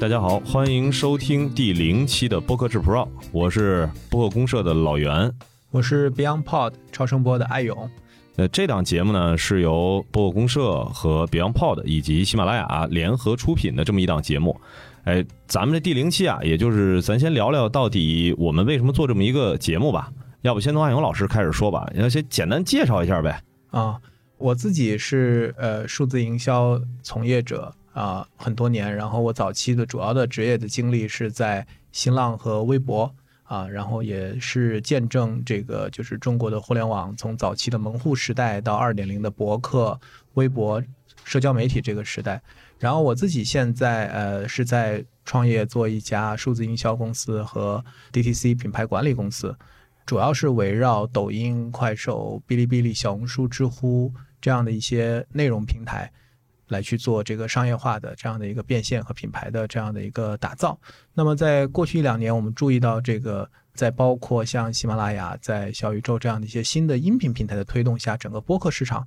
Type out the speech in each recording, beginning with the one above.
大家好，欢迎收听第零期的播客制 Pro，我是播客公社的老袁，我是 Beyond Pod 超声波的艾勇。呃这档节目呢，是由播客公社和 Beyond Pod 以及喜马拉雅联合出品的这么一档节目。哎，咱们这第零期啊，也就是咱先聊聊到底我们为什么做这么一个节目吧。要不先从艾勇老师开始说吧，要先简单介绍一下呗。啊，我自己是呃数字营销从业者啊很多年，然后我早期的主要的职业的经历是在新浪和微博啊，然后也是见证这个就是中国的互联网从早期的门户时代到二点零的博客、微博、社交媒体这个时代。然后我自己现在呃是在创业做一家数字营销公司和 DTC 品牌管理公司。主要是围绕抖音、快手、哔哩哔哩、小红书、知乎这样的一些内容平台，来去做这个商业化的这样的一个变现和品牌的这样的一个打造。那么在过去一两年，我们注意到这个，在包括像喜马拉雅、在小宇宙这样的一些新的音频平台的推动下，整个播客市场。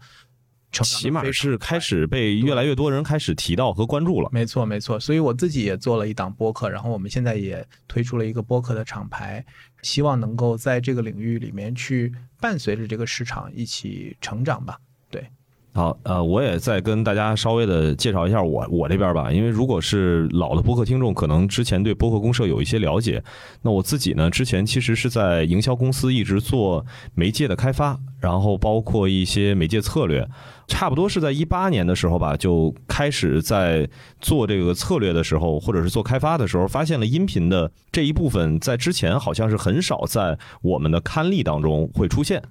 起码是开始被越来越多人开始提到和关注了。没错，没错。所以我自己也做了一档播客，然后我们现在也推出了一个播客的厂牌，希望能够在这个领域里面去伴随着这个市场一起成长吧。对。好，呃，我也再跟大家稍微的介绍一下我我这边吧，因为如果是老的播客听众，可能之前对播客公社有一些了解。那我自己呢，之前其实是在营销公司一直做媒介的开发，然后包括一些媒介策略，差不多是在一八年的时候吧，就开始在做这个策略的时候，或者是做开发的时候，发现了音频的这一部分在之前好像是很少在我们的刊例当中会出现。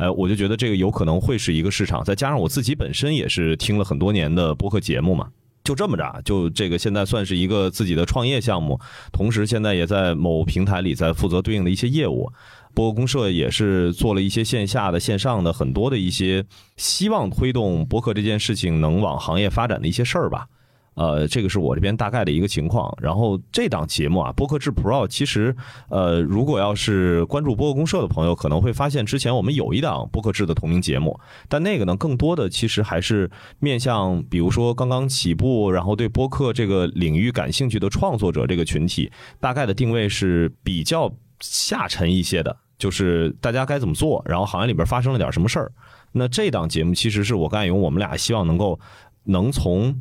哎，我就觉得这个有可能会是一个市场，再加上我自己本身也是听了很多年的播客节目嘛，就这么着，就这个现在算是一个自己的创业项目，同时现在也在某平台里在负责对应的一些业务，播客公社也是做了一些线下的、线上的很多的一些希望推动播客这件事情能往行业发展的一些事儿吧。呃，这个是我这边大概的一个情况。然后这档节目啊，播客制 Pro，其实呃，如果要是关注播客公社的朋友，可能会发现之前我们有一档播客制的同名节目，但那个呢，更多的其实还是面向，比如说刚刚起步，然后对播客这个领域感兴趣的创作者这个群体，大概的定位是比较下沉一些的，就是大家该怎么做，然后行业里边发生了点什么事儿。那这档节目其实是我跟艾勇，我们俩希望能够能从。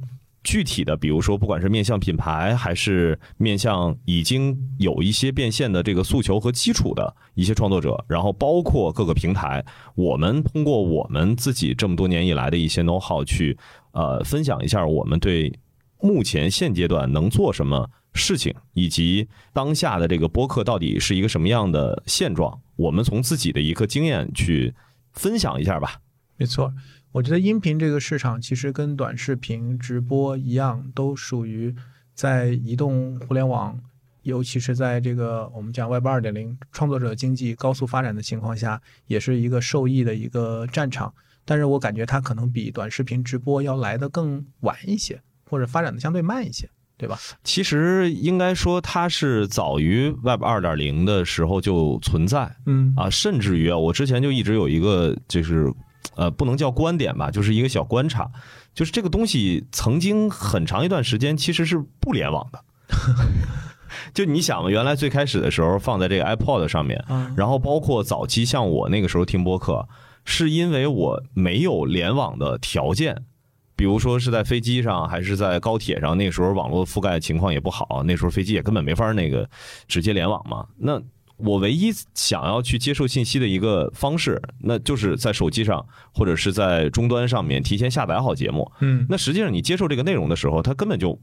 具体的，比如说，不管是面向品牌，还是面向已经有一些变现的这个诉求和基础的一些创作者，然后包括各个平台，我们通过我们自己这么多年以来的一些 know how 去，呃，分享一下我们对目前现阶段能做什么事情，以及当下的这个播客到底是一个什么样的现状，我们从自己的一个经验去分享一下吧。没错。我觉得音频这个市场其实跟短视频直播一样，都属于在移动互联网，尤其是在这个我们讲 Web 二点零创作者经济高速发展的情况下，也是一个受益的一个战场。但是我感觉它可能比短视频直播要来的更晚一些，或者发展的相对慢一些，对吧？其实应该说它是早于 Web 二点零的时候就存在，嗯啊，甚至于啊，我之前就一直有一个就是。呃，不能叫观点吧，就是一个小观察，就是这个东西曾经很长一段时间其实是不联网的。就你想嘛，原来最开始的时候放在这个 iPod 上面，然后包括早期像我那个时候听播客，是因为我没有联网的条件，比如说是在飞机上还是在高铁上，那时候网络覆盖情况也不好，那时候飞机也根本没法那个直接联网嘛，那。我唯一想要去接受信息的一个方式，那就是在手机上或者是在终端上面提前下载好节目。嗯，那实际上你接受这个内容的时候，它根本就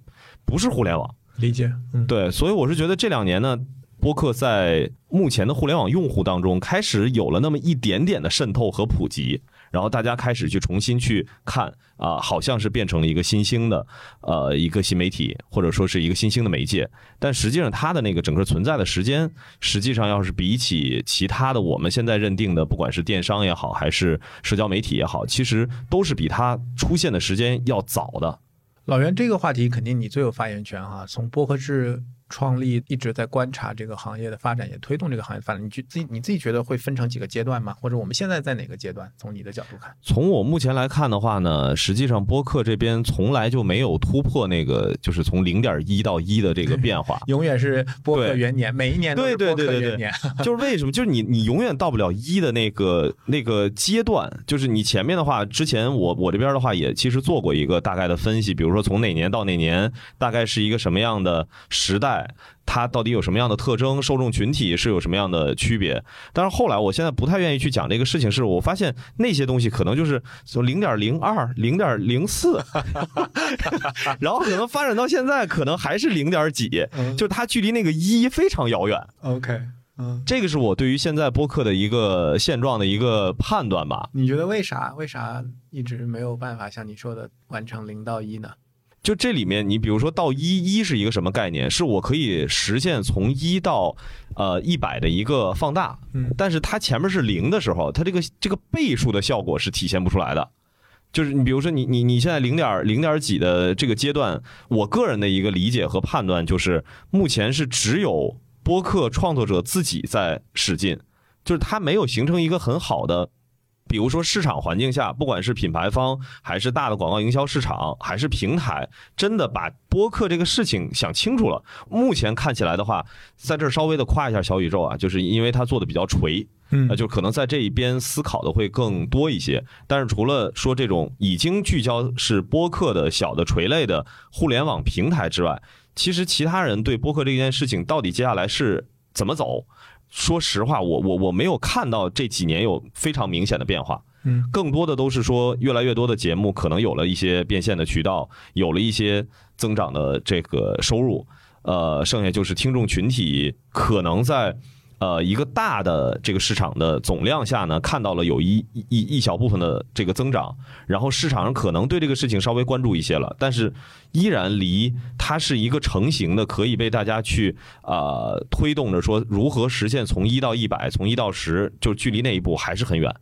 不是互联网。理解，嗯，对，所以我是觉得这两年呢，播客在目前的互联网用户当中开始有了那么一点点的渗透和普及。然后大家开始去重新去看啊，好像是变成了一个新兴的呃一个新媒体，或者说是一个新兴的媒介。但实际上它的那个整个存在的时间，实际上要是比起其他的我们现在认定的，不管是电商也好，还是社交媒体也好，其实都是比它出现的时间要早的。老袁，这个话题肯定你最有发言权哈。从播客制创立，一直在观察这个行业的发展，也推动这个行业发展。你觉自己你自己觉得会分成几个阶段吗？或者我们现在在哪个阶段？从你的角度看，从我目前来看的话呢，实际上播客这边从来就没有突破那个，就是从零点一到一的这个变化，永远是播客元年，每一年都是播客元年。就是为什么？就是你你永远到不了一的那个那个阶段。就是你前面的话，之前我我这边的话也其实做过一个大概的分析，比如说从哪年到哪年，大概是一个什么样的时代。它到底有什么样的特征？受众群体是有什么样的区别？但是后来，我现在不太愿意去讲这个事情，是我发现那些东西可能就是从零点零二、零点零四，然后可能发展到现在，可能还是零点几，就它距离那个一非常遥远。OK，嗯，这个是我对于现在播客的一个现状的一个判断吧。你觉得为啥？为啥一直没有办法像你说的完成零到一呢？就这里面，你比如说到一一是一个什么概念？是我可以实现从一到呃一百的一个放大，嗯，但是它前面是零的时候，它这个这个倍数的效果是体现不出来的。就是你比如说你你你现在零点零点几的这个阶段，我个人的一个理解和判断就是，目前是只有播客创作者自己在使劲，就是它没有形成一个很好的。比如说市场环境下，不管是品牌方还是大的广告营销市场，还是平台，真的把播客这个事情想清楚了。目前看起来的话，在这儿稍微的夸一下小宇宙啊，就是因为他做的比较垂，嗯，就可能在这一边思考的会更多一些。但是除了说这种已经聚焦是播客的小的垂类的互联网平台之外，其实其他人对播客这件事情到底接下来是怎么走？说实话，我我我没有看到这几年有非常明显的变化，嗯，更多的都是说越来越多的节目可能有了一些变现的渠道，有了一些增长的这个收入，呃，剩下就是听众群体可能在。呃，一个大的这个市场的总量下呢，看到了有一一一小部分的这个增长，然后市场上可能对这个事情稍微关注一些了，但是依然离它是一个成型的，可以被大家去呃推动着说如何实现从一到一百，从一到十，就距离那一步还是很远。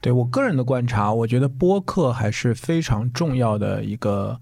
对我个人的观察，我觉得播客还是非常重要的一个。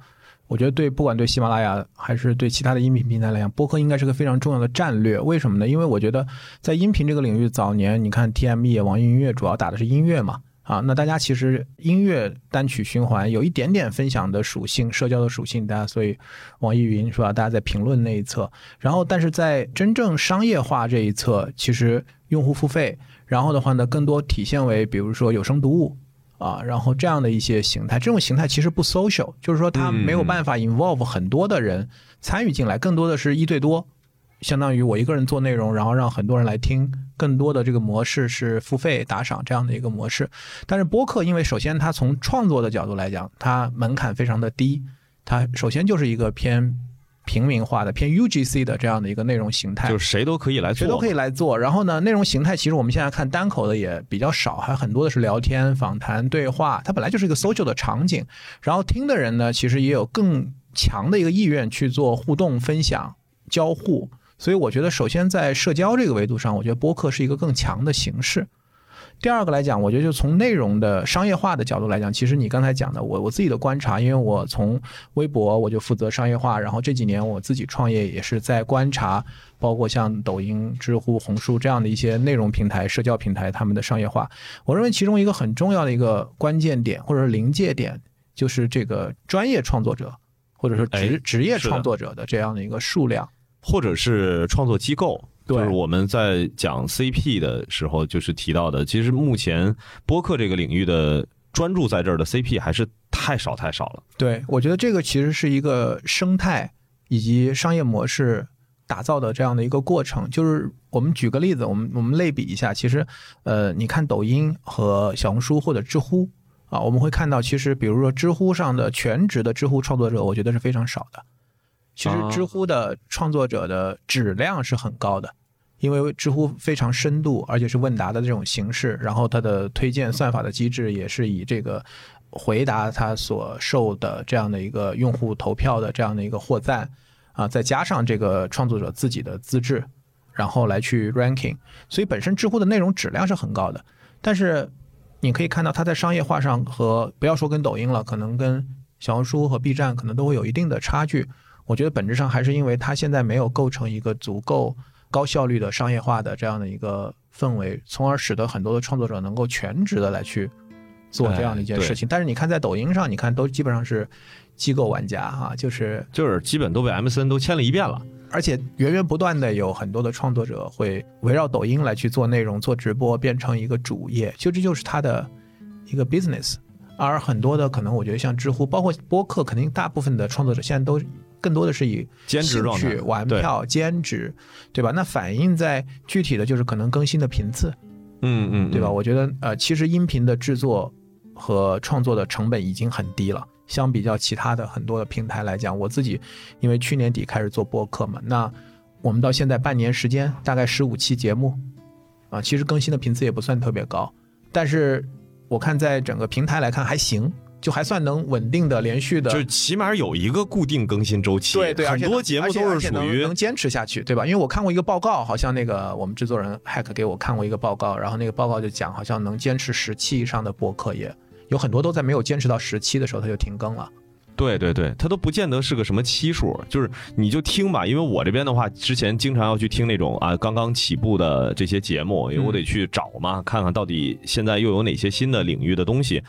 我觉得对，不管对喜马拉雅还是对其他的音频平台来讲，播客应该是个非常重要的战略。为什么呢？因为我觉得在音频这个领域，早年你看 TME、网易音乐主要打的是音乐嘛，啊，那大家其实音乐单曲循环有一点点分享的属性、社交的属性，大家所以网易云是吧？大家在评论那一侧，然后但是在真正商业化这一侧，其实用户付费，然后的话呢，更多体现为比如说有声读物。啊，然后这样的一些形态，这种形态其实不 social，就是说它没有办法 involve 很多的人参与进来，更多的是一对多，相当于我一个人做内容，然后让很多人来听，更多的这个模式是付费打赏这样的一个模式。但是播客，因为首先它从创作的角度来讲，它门槛非常的低，它首先就是一个偏。平民化的偏 UGC 的这样的一个内容形态，就是谁都可以来做，谁都可以来做。然后呢，内容形态其实我们现在看单口的也比较少，还很多的是聊天、访谈、对话。它本来就是一个 social 的场景，然后听的人呢，其实也有更强的一个意愿去做互动、分享、交互。所以我觉得，首先在社交这个维度上，我觉得播客是一个更强的形式。第二个来讲，我觉得就从内容的商业化的角度来讲，其实你刚才讲的，我我自己的观察，因为我从微博我就负责商业化，然后这几年我自己创业也是在观察，包括像抖音、知乎、红书这样的一些内容平台、社交平台他们的商业化。我认为其中一个很重要的一个关键点或者是临界点，就是这个专业创作者或者说职职业创作者的这样的一个数量，或者是创作机构。就是我们在讲 CP 的时候，就是提到的，其实目前播客这个领域的专注在这儿的 CP 还是太少太少了。对，我觉得这个其实是一个生态以及商业模式打造的这样的一个过程。就是我们举个例子，我们我们类比一下，其实呃，你看抖音和小红书或者知乎啊，我们会看到，其实比如说知乎上的全职的知乎创作者，我觉得是非常少的。其实知乎的创作者的质量是很高的。因为知乎非常深度，而且是问答的这种形式，然后它的推荐算法的机制也是以这个回答它所受的这样的一个用户投票的这样的一个获赞啊，再加上这个创作者自己的资质，然后来去 ranking，所以本身知乎的内容质量是很高的。但是你可以看到它在商业化上和不要说跟抖音了，可能跟小红书和 B 站可能都会有一定的差距。我觉得本质上还是因为它现在没有构成一个足够高效率的商业化的这样的一个氛围，从而使得很多的创作者能够全职的来去做这样的一件事情。但是你看在抖音上，你看都基本上是机构玩家哈，就是就是基本都被 MCN 都签了一遍了。而且源源不断的有很多的创作者会围绕抖音来去做内容、做直播，变成一个主业，就这就是他的一个 business。而很多的可能，我觉得像知乎，包括播客，肯定大部分的创作者现在都更多的是以兼职状态玩票、兼职，对吧？那反映在具体的就是可能更新的频次，嗯嗯，对吧？我觉得呃，其实音频的制作和创作的成本已经很低了。相比较其他的很多的平台来讲，我自己因为去年底开始做播客嘛，那我们到现在半年时间，大概十五期节目，啊，其实更新的频次也不算特别高，但是我看在整个平台来看还行，就还算能稳定的连续的，就起码有一个固定更新周期。对对，很多节目都是属于能坚持下去，对吧？因为我看过一个报告，好像那个我们制作人 Hack 给我看过一个报告，然后那个报告就讲，好像能坚持十期以上的播客也。有很多都在没有坚持到十期的时候，他就停更了。对对对，他都不见得是个什么期数，就是你就听吧。因为我这边的话，之前经常要去听那种啊刚刚起步的这些节目，因为我得去找嘛，看看到底现在又有哪些新的领域的东西。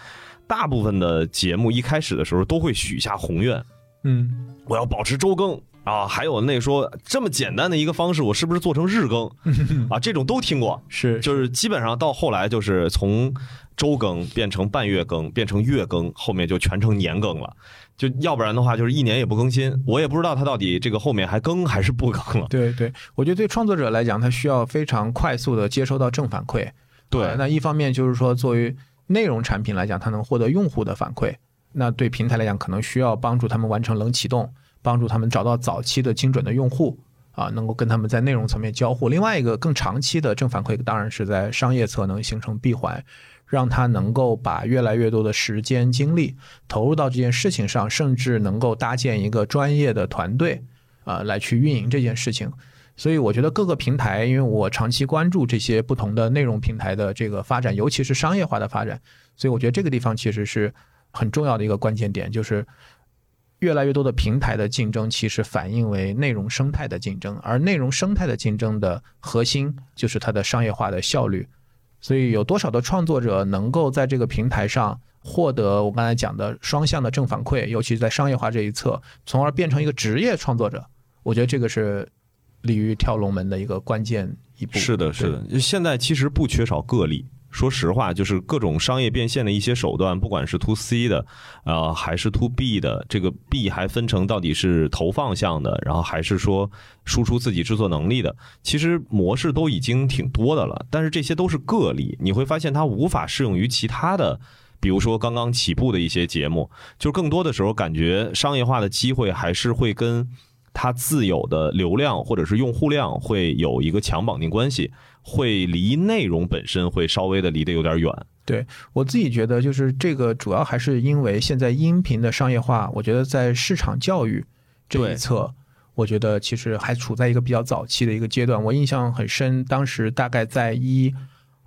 大部分的节目一开始的时候都会许下宏愿，嗯，我要保持周更啊，还有那说这么简单的一个方式，我是不是做成日更 啊？这种都听过，是就是基本上到后来就是从。周更变成半月更，变成月更，后面就全成年更了。就要不然的话，就是一年也不更新。我也不知道他到底这个后面还更还是不更了。对对，我觉得对创作者来讲，他需要非常快速的接收到正反馈。对，那一方面就是说，作为内容产品来讲，它能获得用户的反馈。那对平台来讲，可能需要帮助他们完成冷启动，帮助他们找到早期的精准的用户啊，能够跟他们在内容层面交互。另外一个更长期的正反馈，当然是在商业侧能形成闭环。让他能够把越来越多的时间精力投入到这件事情上，甚至能够搭建一个专业的团队，啊，来去运营这件事情。所以我觉得各个平台，因为我长期关注这些不同的内容平台的这个发展，尤其是商业化的发展，所以我觉得这个地方其实是很重要的一个关键点，就是越来越多的平台的竞争，其实反映为内容生态的竞争，而内容生态的竞争的核心就是它的商业化的效率。所以有多少的创作者能够在这个平台上获得我刚才讲的双向的正反馈，尤其是在商业化这一侧，从而变成一个职业创作者？我觉得这个是鲤鱼跳龙门的一个关键一步。是的，是的。现在其实不缺少个例。说实话，就是各种商业变现的一些手段，不管是 to C 的，呃，还是 to B 的，这个 B 还分成到底是投放向的，然后还是说输出自己制作能力的，其实模式都已经挺多的了。但是这些都是个例，你会发现它无法适用于其他的，比如说刚刚起步的一些节目，就更多的时候感觉商业化的机会还是会跟它自有的流量或者是用户量会有一个强绑定关系。会离内容本身会稍微的离得有点远。对我自己觉得，就是这个主要还是因为现在音频的商业化，我觉得在市场教育这一侧，我觉得其实还处在一个比较早期的一个阶段。我印象很深，当时大概在一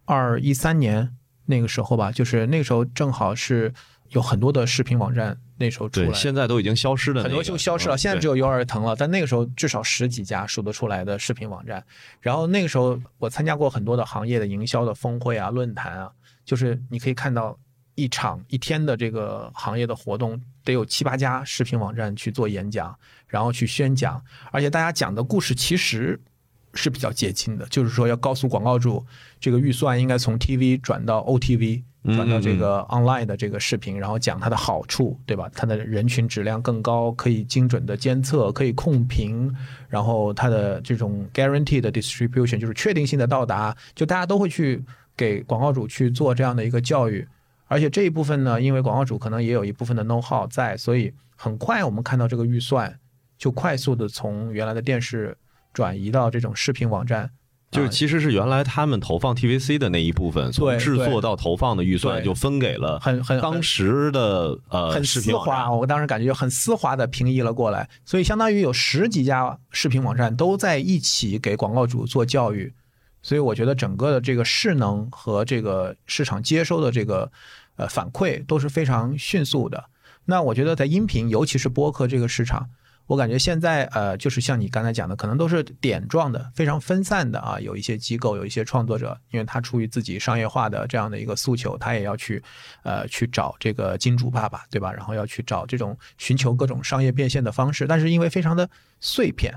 二一三年那个时候吧，就是那个时候正好是有很多的视频网站。那时候出来，现在都已经消失了，很多就消失了。现在只有优儿腾了，但那个时候至少十几家数得出来的视频网站。然后那个时候我参加过很多的行业的营销的峰会啊、论坛啊，就是你可以看到一场一天的这个行业的活动，得有七八家视频网站去做演讲，然后去宣讲，而且大家讲的故事其实是比较接近的，就是说要告诉广告主，这个预算应该从 TV 转到 OTV。转到这个 online 的这个视频，然后讲它的好处，对吧？它的人群质量更高，可以精准的监测，可以控评，然后它的这种 guaranteed distribution 就是确定性的到达，就大家都会去给广告主去做这样的一个教育。而且这一部分呢，因为广告主可能也有一部分的 know how 在，所以很快我们看到这个预算就快速的从原来的电视转移到这种视频网站。就是其实是原来他们投放 TVC 的那一部分，从制作到投放的预算就分给了很很当时的呃很丝滑，我当时感觉就很丝滑的平移了过来，所以相当于有十几家视频网站都在一起给广告主做教育，所以我觉得整个的这个势能和这个市场接收的这个呃反馈都是非常迅速的。那我觉得在音频，尤其是播客这个市场。我感觉现在呃，就是像你刚才讲的，可能都是点状的，非常分散的啊。有一些机构，有一些创作者，因为他出于自己商业化的这样的一个诉求，他也要去呃去找这个金主爸爸，对吧？然后要去找这种寻求各种商业变现的方式，但是因为非常的碎片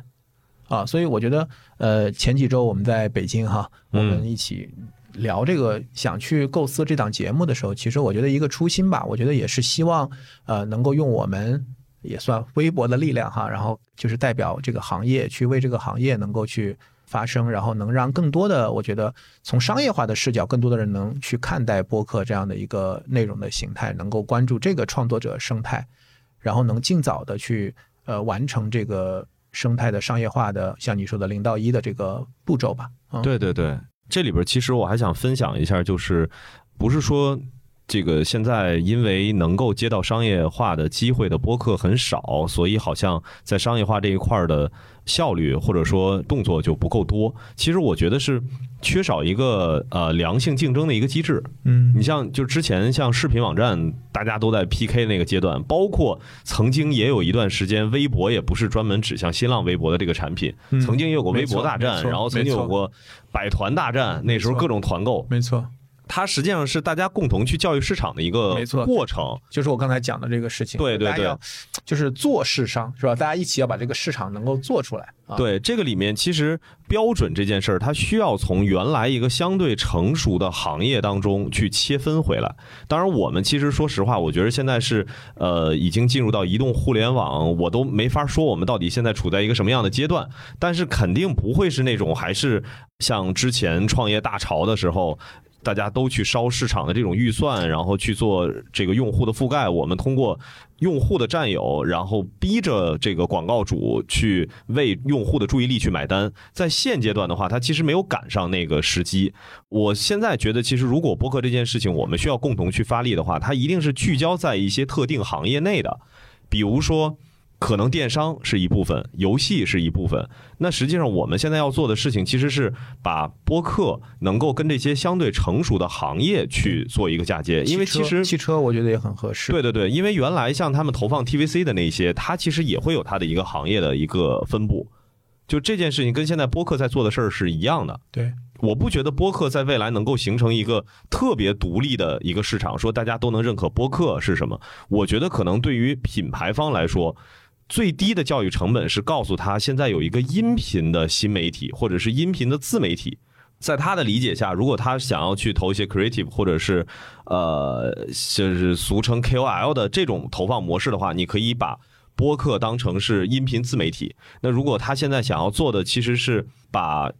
啊，所以我觉得呃前几周我们在北京哈，我们一起聊这个想去构思这档节目的时候，其实我觉得一个初心吧，我觉得也是希望呃能够用我们。也算微薄的力量哈，然后就是代表这个行业去为这个行业能够去发声，然后能让更多的我觉得从商业化的视角，更多的人能去看待播客这样的一个内容的形态，能够关注这个创作者生态，然后能尽早的去呃完成这个生态的商业化的，像你说的零到一的这个步骤吧。对对对，这里边其实我还想分享一下，就是不是说。这个现在因为能够接到商业化的机会的播客很少，所以好像在商业化这一块的效率或者说动作就不够多。其实我觉得是缺少一个呃良性竞争的一个机制。嗯，你像就之前像视频网站大家都在 PK 那个阶段，包括曾经也有一段时间，微博也不是专门指向新浪微博的这个产品，曾经也有过微博大战，然后曾经有过百团大战，那时候各种团购，没错。它实际上是大家共同去教育市场的一个过程，就是我刚才讲的这个事情。对对对，就是做市商是吧？大家一起要把这个市场能够做出来。对，这个里面其实标准这件事儿，它需要从原来一个相对成熟的行业当中去切分回来。当然，我们其实说实话，我觉得现在是呃已经进入到移动互联网，我都没法说我们到底现在处在一个什么样的阶段。但是肯定不会是那种还是像之前创业大潮的时候。大家都去烧市场的这种预算，然后去做这个用户的覆盖。我们通过用户的占有，然后逼着这个广告主去为用户的注意力去买单。在现阶段的话，它其实没有赶上那个时机。我现在觉得，其实如果播客这件事情我们需要共同去发力的话，它一定是聚焦在一些特定行业内的，比如说。可能电商是一部分，游戏是一部分。那实际上我们现在要做的事情，其实是把播客能够跟这些相对成熟的行业去做一个嫁接。因为其实汽车我觉得也很合适。对对对，因为原来像他们投放 TVC 的那些，它其实也会有它的一个行业的一个分布。就这件事情跟现在播客在做的事儿是一样的。对，我不觉得播客在未来能够形成一个特别独立的一个市场，说大家都能认可播客是什么。我觉得可能对于品牌方来说。最低的教育成本是告诉他，现在有一个音频的新媒体，或者是音频的自媒体。在他的理解下，如果他想要去投一些 creative，或者是呃，就是俗称 KOL 的这种投放模式的话，你可以把播客当成是音频自媒体。那如果他现在想要做的其实是把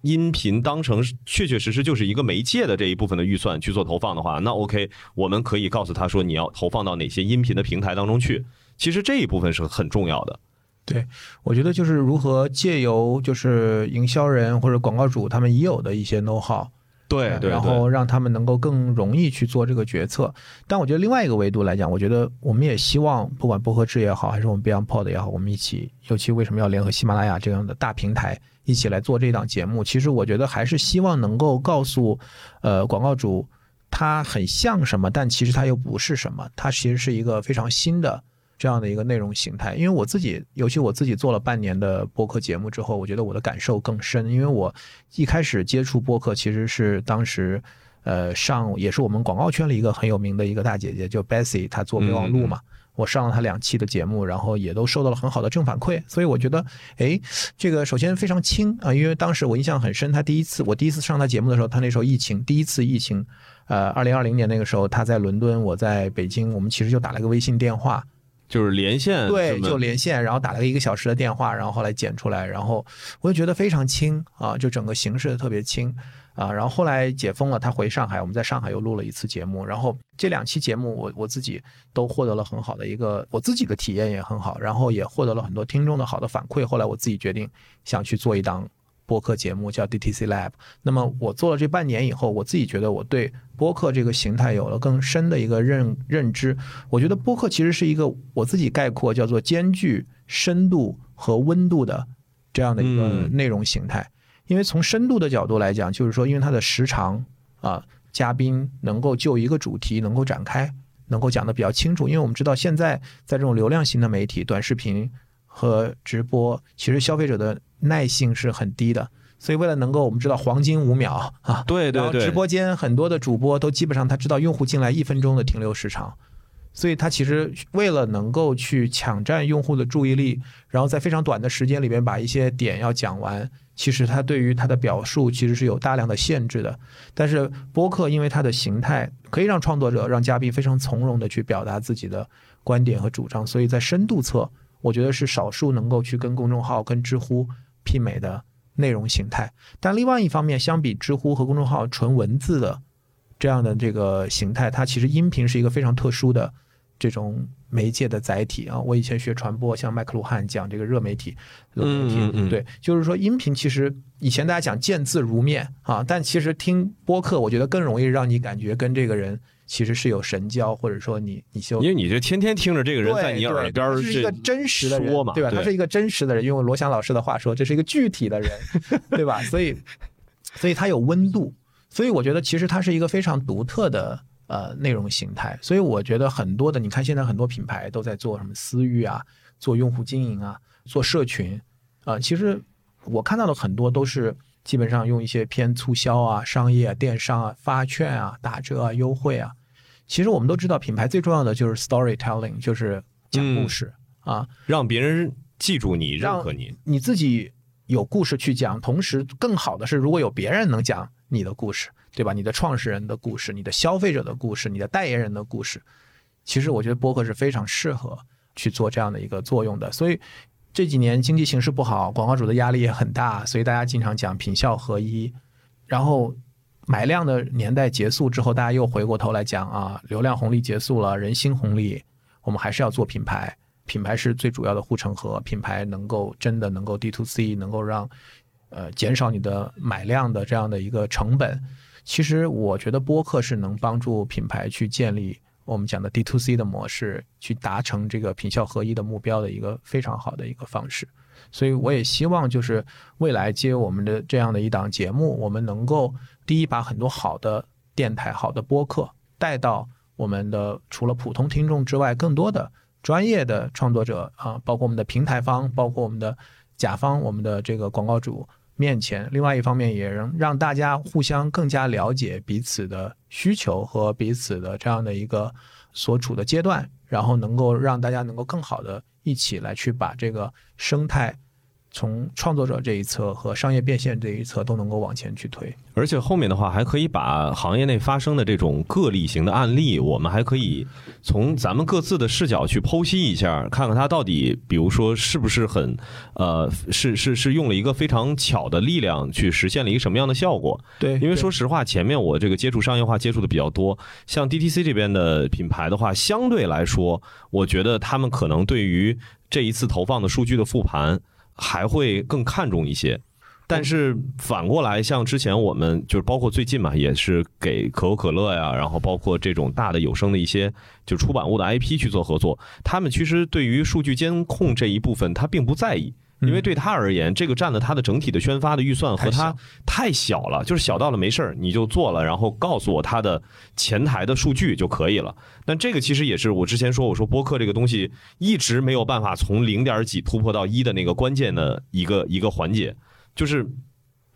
音频当成确确实实就是一个媒介的这一部分的预算去做投放的话，那 OK，我们可以告诉他说，你要投放到哪些音频的平台当中去。其实这一部分是很重要的，对我觉得就是如何借由就是营销人或者广告主他们已有的一些 know how，对，然后让他们能够更容易去做这个决策。但我觉得另外一个维度来讲，我觉得我们也希望不管薄荷制也好，还是我们 BeyondPod 也好，我们一起，尤其为什么要联合喜马拉雅这样的大平台一起来做这档节目？其实我觉得还是希望能够告诉呃广告主，他很像什么，但其实他又不是什么，它其实是一个非常新的。这样的一个内容形态，因为我自己，尤其我自己做了半年的播客节目之后，我觉得我的感受更深。因为我一开始接触播客，其实是当时，呃，上也是我们广告圈里一个很有名的一个大姐姐，叫 Bessy，她做备忘录嘛，我上了她两期的节目，然后也都受到了很好的正反馈。所以我觉得，哎，这个首先非常轻啊，因为当时我印象很深，她第一次我第一次上她节目的时候，她那时候疫情，第一次疫情，呃，二零二零年那个时候，她在伦敦，我在北京，我们其实就打了个微信电话。就是连线，对，就连线，然后打了一个小时的电话，然后后来剪出来，然后我就觉得非常轻啊，就整个形式特别轻啊。然后后来解封了，他回上海，我们在上海又录了一次节目，然后这两期节目我我自己都获得了很好的一个，我自己的体验也很好，然后也获得了很多听众的好的反馈。后来我自己决定想去做一档。播客节目叫 DTC Lab。那么我做了这半年以后，我自己觉得我对播客这个形态有了更深的一个认认知。我觉得播客其实是一个我自己概括叫做兼具深度和温度的这样的一个内容形态。因为从深度的角度来讲，就是说因为它的时长啊，嘉宾能够就一个主题能够展开，能够讲的比较清楚。因为我们知道现在在这种流量型的媒体，短视频。和直播，其实消费者的耐性是很低的。所以为了能够我们知道黄金五秒 啊，对对对，直播间很多的主播都基本上他知道用户进来一分钟的停留时长，所以他其实为了能够去抢占用户的注意力，然后在非常短的时间里面把一些点要讲完，其实他对于他的表述其实是有大量的限制的。但是播客因为它的形态可以让创作者、让嘉宾非常从容的去表达自己的观点和主张，所以在深度侧，我觉得是少数能够去跟公众号、跟知乎媲美的。内容形态，但另外一方面，相比知乎和公众号纯文字的这样的这个形态，它其实音频是一个非常特殊的这种媒介的载体啊。我以前学传播，像麦克卢汉讲这个热媒体，热媒体，对，就是说音频其实以前大家讲见字如面啊，但其实听播客，我觉得更容易让你感觉跟这个人。其实是有神交，或者说你你就因为你就天天听着这个人在你耳边是一个真实的人嘛，对吧？他是一个真实的人，用罗翔老师的话说，这是一个具体的人，对吧？所以，所以他有温度，所以我觉得其实它是一个非常独特的呃内容形态。所以我觉得很多的，你看现在很多品牌都在做什么私域啊，做用户经营啊，做社群啊，其实我看到的很多都是。基本上用一些偏促销啊、商业、啊电商啊、发券啊、打折啊、优惠啊。其实我们都知道，品牌最重要的就是 storytelling，就是讲故事啊，让别人记住你、认可你。你自己有故事去讲，同时更好的是，如果有别人能讲你的故事，对吧？你的创始人的故事、你的消费者的故事、你的代言人的故事，其实我觉得播客是非常适合去做这样的一个作用的。所以。这几年经济形势不好，广告主的压力也很大，所以大家经常讲品效合一。然后买量的年代结束之后，大家又回过头来讲啊，流量红利结束了，人心红利，我们还是要做品牌，品牌是最主要的护城河，品牌能够真的能够 D to C，能够让呃减少你的买量的这样的一个成本。其实我觉得播客是能帮助品牌去建立。我们讲的 D to C 的模式，去达成这个品效合一的目标的一个非常好的一个方式，所以我也希望就是未来接我们的这样的一档节目，我们能够第一把很多好的电台、好的播客带到我们的除了普通听众之外，更多的专业的创作者啊，包括我们的平台方，包括我们的甲方，我们的这个广告主。面前，另外一方面也让让大家互相更加了解彼此的需求和彼此的这样的一个所处的阶段，然后能够让大家能够更好的一起来去把这个生态。从创作者这一侧和商业变现这一侧都能够往前去推，而且后面的话还可以把行业内发生的这种个例型的案例，我们还可以从咱们各自的视角去剖析一下，看看它到底，比如说是不是很，呃，是是是用了一个非常巧的力量去实现了一个什么样的效果？对，因为说实话，前面我这个接触商业化接触的比较多，像 DTC 这边的品牌的话，相对来说，我觉得他们可能对于这一次投放的数据的复盘。还会更看重一些，但是反过来，像之前我们就是包括最近嘛，也是给可口可乐呀，然后包括这种大的有声的一些就出版物的 IP 去做合作，他们其实对于数据监控这一部分，他并不在意。因为对他而言，这个占了他的整体的宣发的预算和他太小了，就是小到了没事儿你就做了，然后告诉我他的前台的数据就可以了。但这个其实也是我之前说，我说播客这个东西一直没有办法从零点几突破到一的那个关键的一个一个环节，就是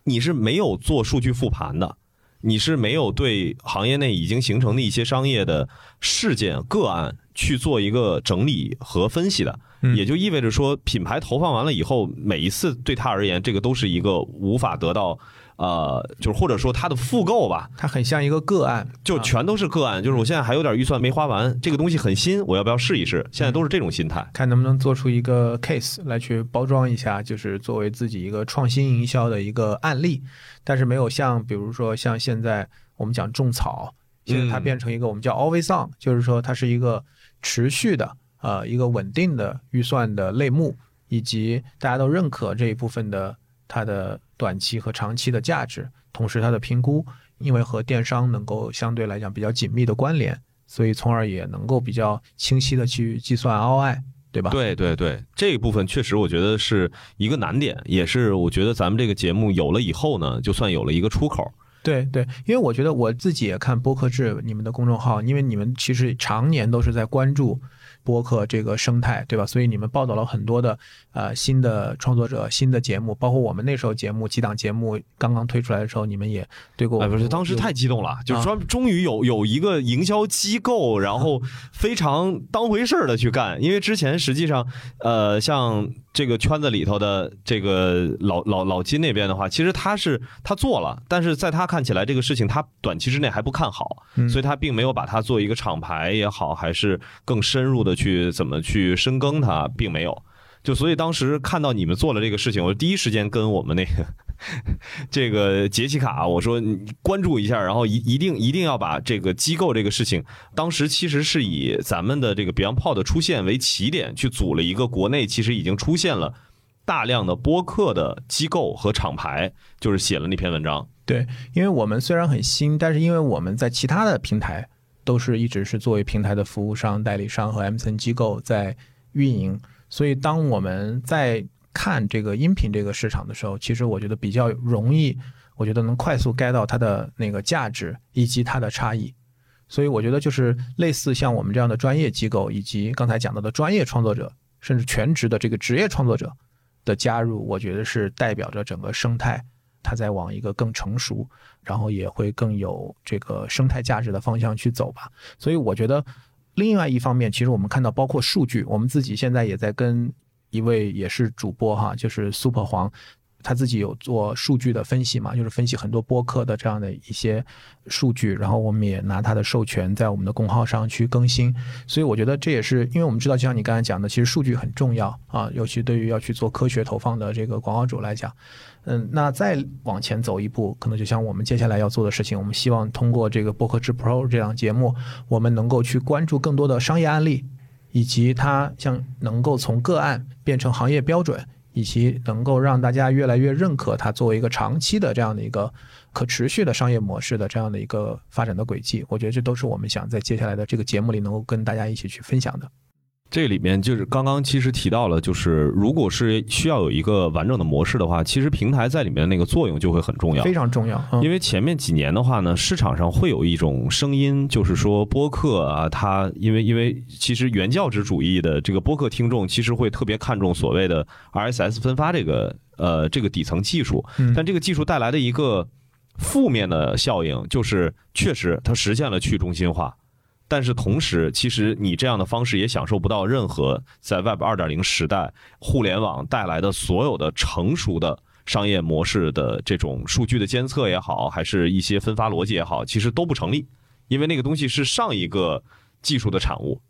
你是没有做数据复盘的，你是没有对行业内已经形成的一些商业的事件个案去做一个整理和分析的。也就意味着说，品牌投放完了以后，每一次对他而言，这个都是一个无法得到，呃，就是或者说它的复购吧，它很像一个个案，就全都是个案。就是我现在还有点预算没花完，这个东西很新，我要不要试一试？现在都是这种心态，看能不能做出一个 case 来去包装一下，就是作为自己一个创新营销的一个案例。但是没有像比如说像现在我们讲种草，现在它变成一个我们叫 always on，就是说它是一个持续的。呃，一个稳定的预算的类目，以及大家都认可这一部分的它的短期和长期的价值，同时它的评估，因为和电商能够相对来讲比较紧密的关联，所以从而也能够比较清晰的去计算 ROI，对吧？对对对，这一部分确实我觉得是一个难点，也是我觉得咱们这个节目有了以后呢，就算有了一个出口。对对，因为我觉得我自己也看播客制你们的公众号，因为你们其实常年都是在关注。播客这个生态，对吧？所以你们报道了很多的呃新的创作者、新的节目，包括我们那时候节目几档节目刚刚推出来的时候，你们也对过。哎，不是，当时太激动了，就说终于有有一个营销机构，然后非常当回事儿的去干，因为之前实际上呃像。这个圈子里头的这个老老老金那边的话，其实他是他做了，但是在他看起来这个事情他短期之内还不看好，所以他并没有把它做一个厂牌也好，还是更深入的去怎么去深耕它，并没有。就所以当时看到你们做了这个事情，我第一时间跟我们那个。这个杰西卡，我说你关注一下，然后一一定一定要把这个机构这个事情，当时其实是以咱们的这个 BeyondPod 的出现为起点，去组了一个国内其实已经出现了大量的播客的机构和厂牌，就是写了那篇文章。对，因为我们虽然很新，但是因为我们在其他的平台都是一直是作为平台的服务商、代理商和 M n 机构在运营，所以当我们在看这个音频这个市场的时候，其实我觉得比较容易，我觉得能快速 get 到它的那个价值以及它的差异。所以我觉得就是类似像我们这样的专业机构，以及刚才讲到的专业创作者，甚至全职的这个职业创作者的加入，我觉得是代表着整个生态它在往一个更成熟，然后也会更有这个生态价值的方向去走吧。所以我觉得另外一方面，其实我们看到包括数据，我们自己现在也在跟。一位也是主播哈，就是 Super 黄，他自己有做数据的分析嘛，就是分析很多播客的这样的一些数据，然后我们也拿他的授权在我们的公号上去更新，所以我觉得这也是因为我们知道，就像你刚才讲的，其实数据很重要啊，尤其对于要去做科学投放的这个广告主来讲，嗯，那再往前走一步，可能就像我们接下来要做的事情，我们希望通过这个播客之 Pro 这档节目，我们能够去关注更多的商业案例。以及它像能够从个案变成行业标准，以及能够让大家越来越认可它作为一个长期的这样的一个可持续的商业模式的这样的一个发展的轨迹，我觉得这都是我们想在接下来的这个节目里能够跟大家一起去分享的。这里面就是刚刚其实提到了，就是如果是需要有一个完整的模式的话，其实平台在里面的那个作用就会很重要，非常重要。因为前面几年的话呢，市场上会有一种声音，就是说播客啊，它因为因为其实原教旨主义的这个播客听众，其实会特别看重所谓的 RSS 分发这个呃这个底层技术，但这个技术带来的一个负面的效应，就是确实它实现了去中心化。但是同时，其实你这样的方式也享受不到任何在 Web 二点零时代互联网带来的所有的成熟的商业模式的这种数据的监测也好，还是一些分发逻辑也好，其实都不成立，因为那个东西是上一个技术的产物。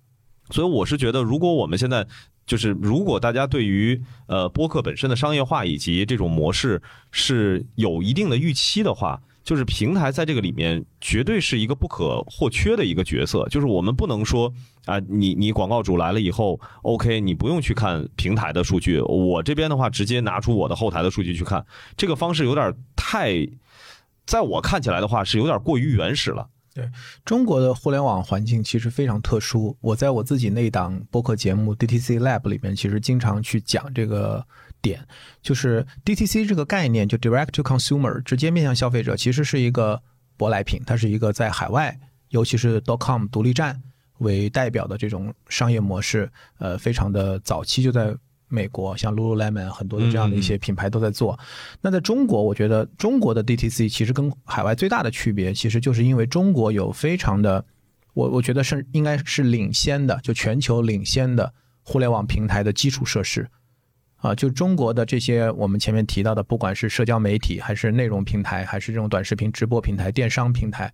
所以我是觉得，如果我们现在就是如果大家对于呃播客本身的商业化以及这种模式是有一定的预期的话。就是平台在这个里面绝对是一个不可或缺的一个角色。就是我们不能说啊，你你广告主来了以后，OK，你不用去看平台的数据，我这边的话直接拿出我的后台的数据去看，这个方式有点太，在我看起来的话是有点过于原始了。对中国的互联网环境其实非常特殊。我在我自己那档播客节目 DTC Lab 里面，其实经常去讲这个。点就是 DTC 这个概念，就 Direct to Consumer，直接面向消费者，其实是一个舶来品，它是一个在海外，尤其是 .com 独立站为代表的这种商业模式，呃，非常的早期就在美国，像 Lululemon 很多的这样的一些品牌都在做。那在中国，我觉得中国的 DTC 其实跟海外最大的区别，其实就是因为中国有非常的，我我觉得是应该是领先的，就全球领先的互联网平台的基础设施。啊，就中国的这些我们前面提到的，不管是社交媒体，还是内容平台，还是这种短视频直播平台、电商平台，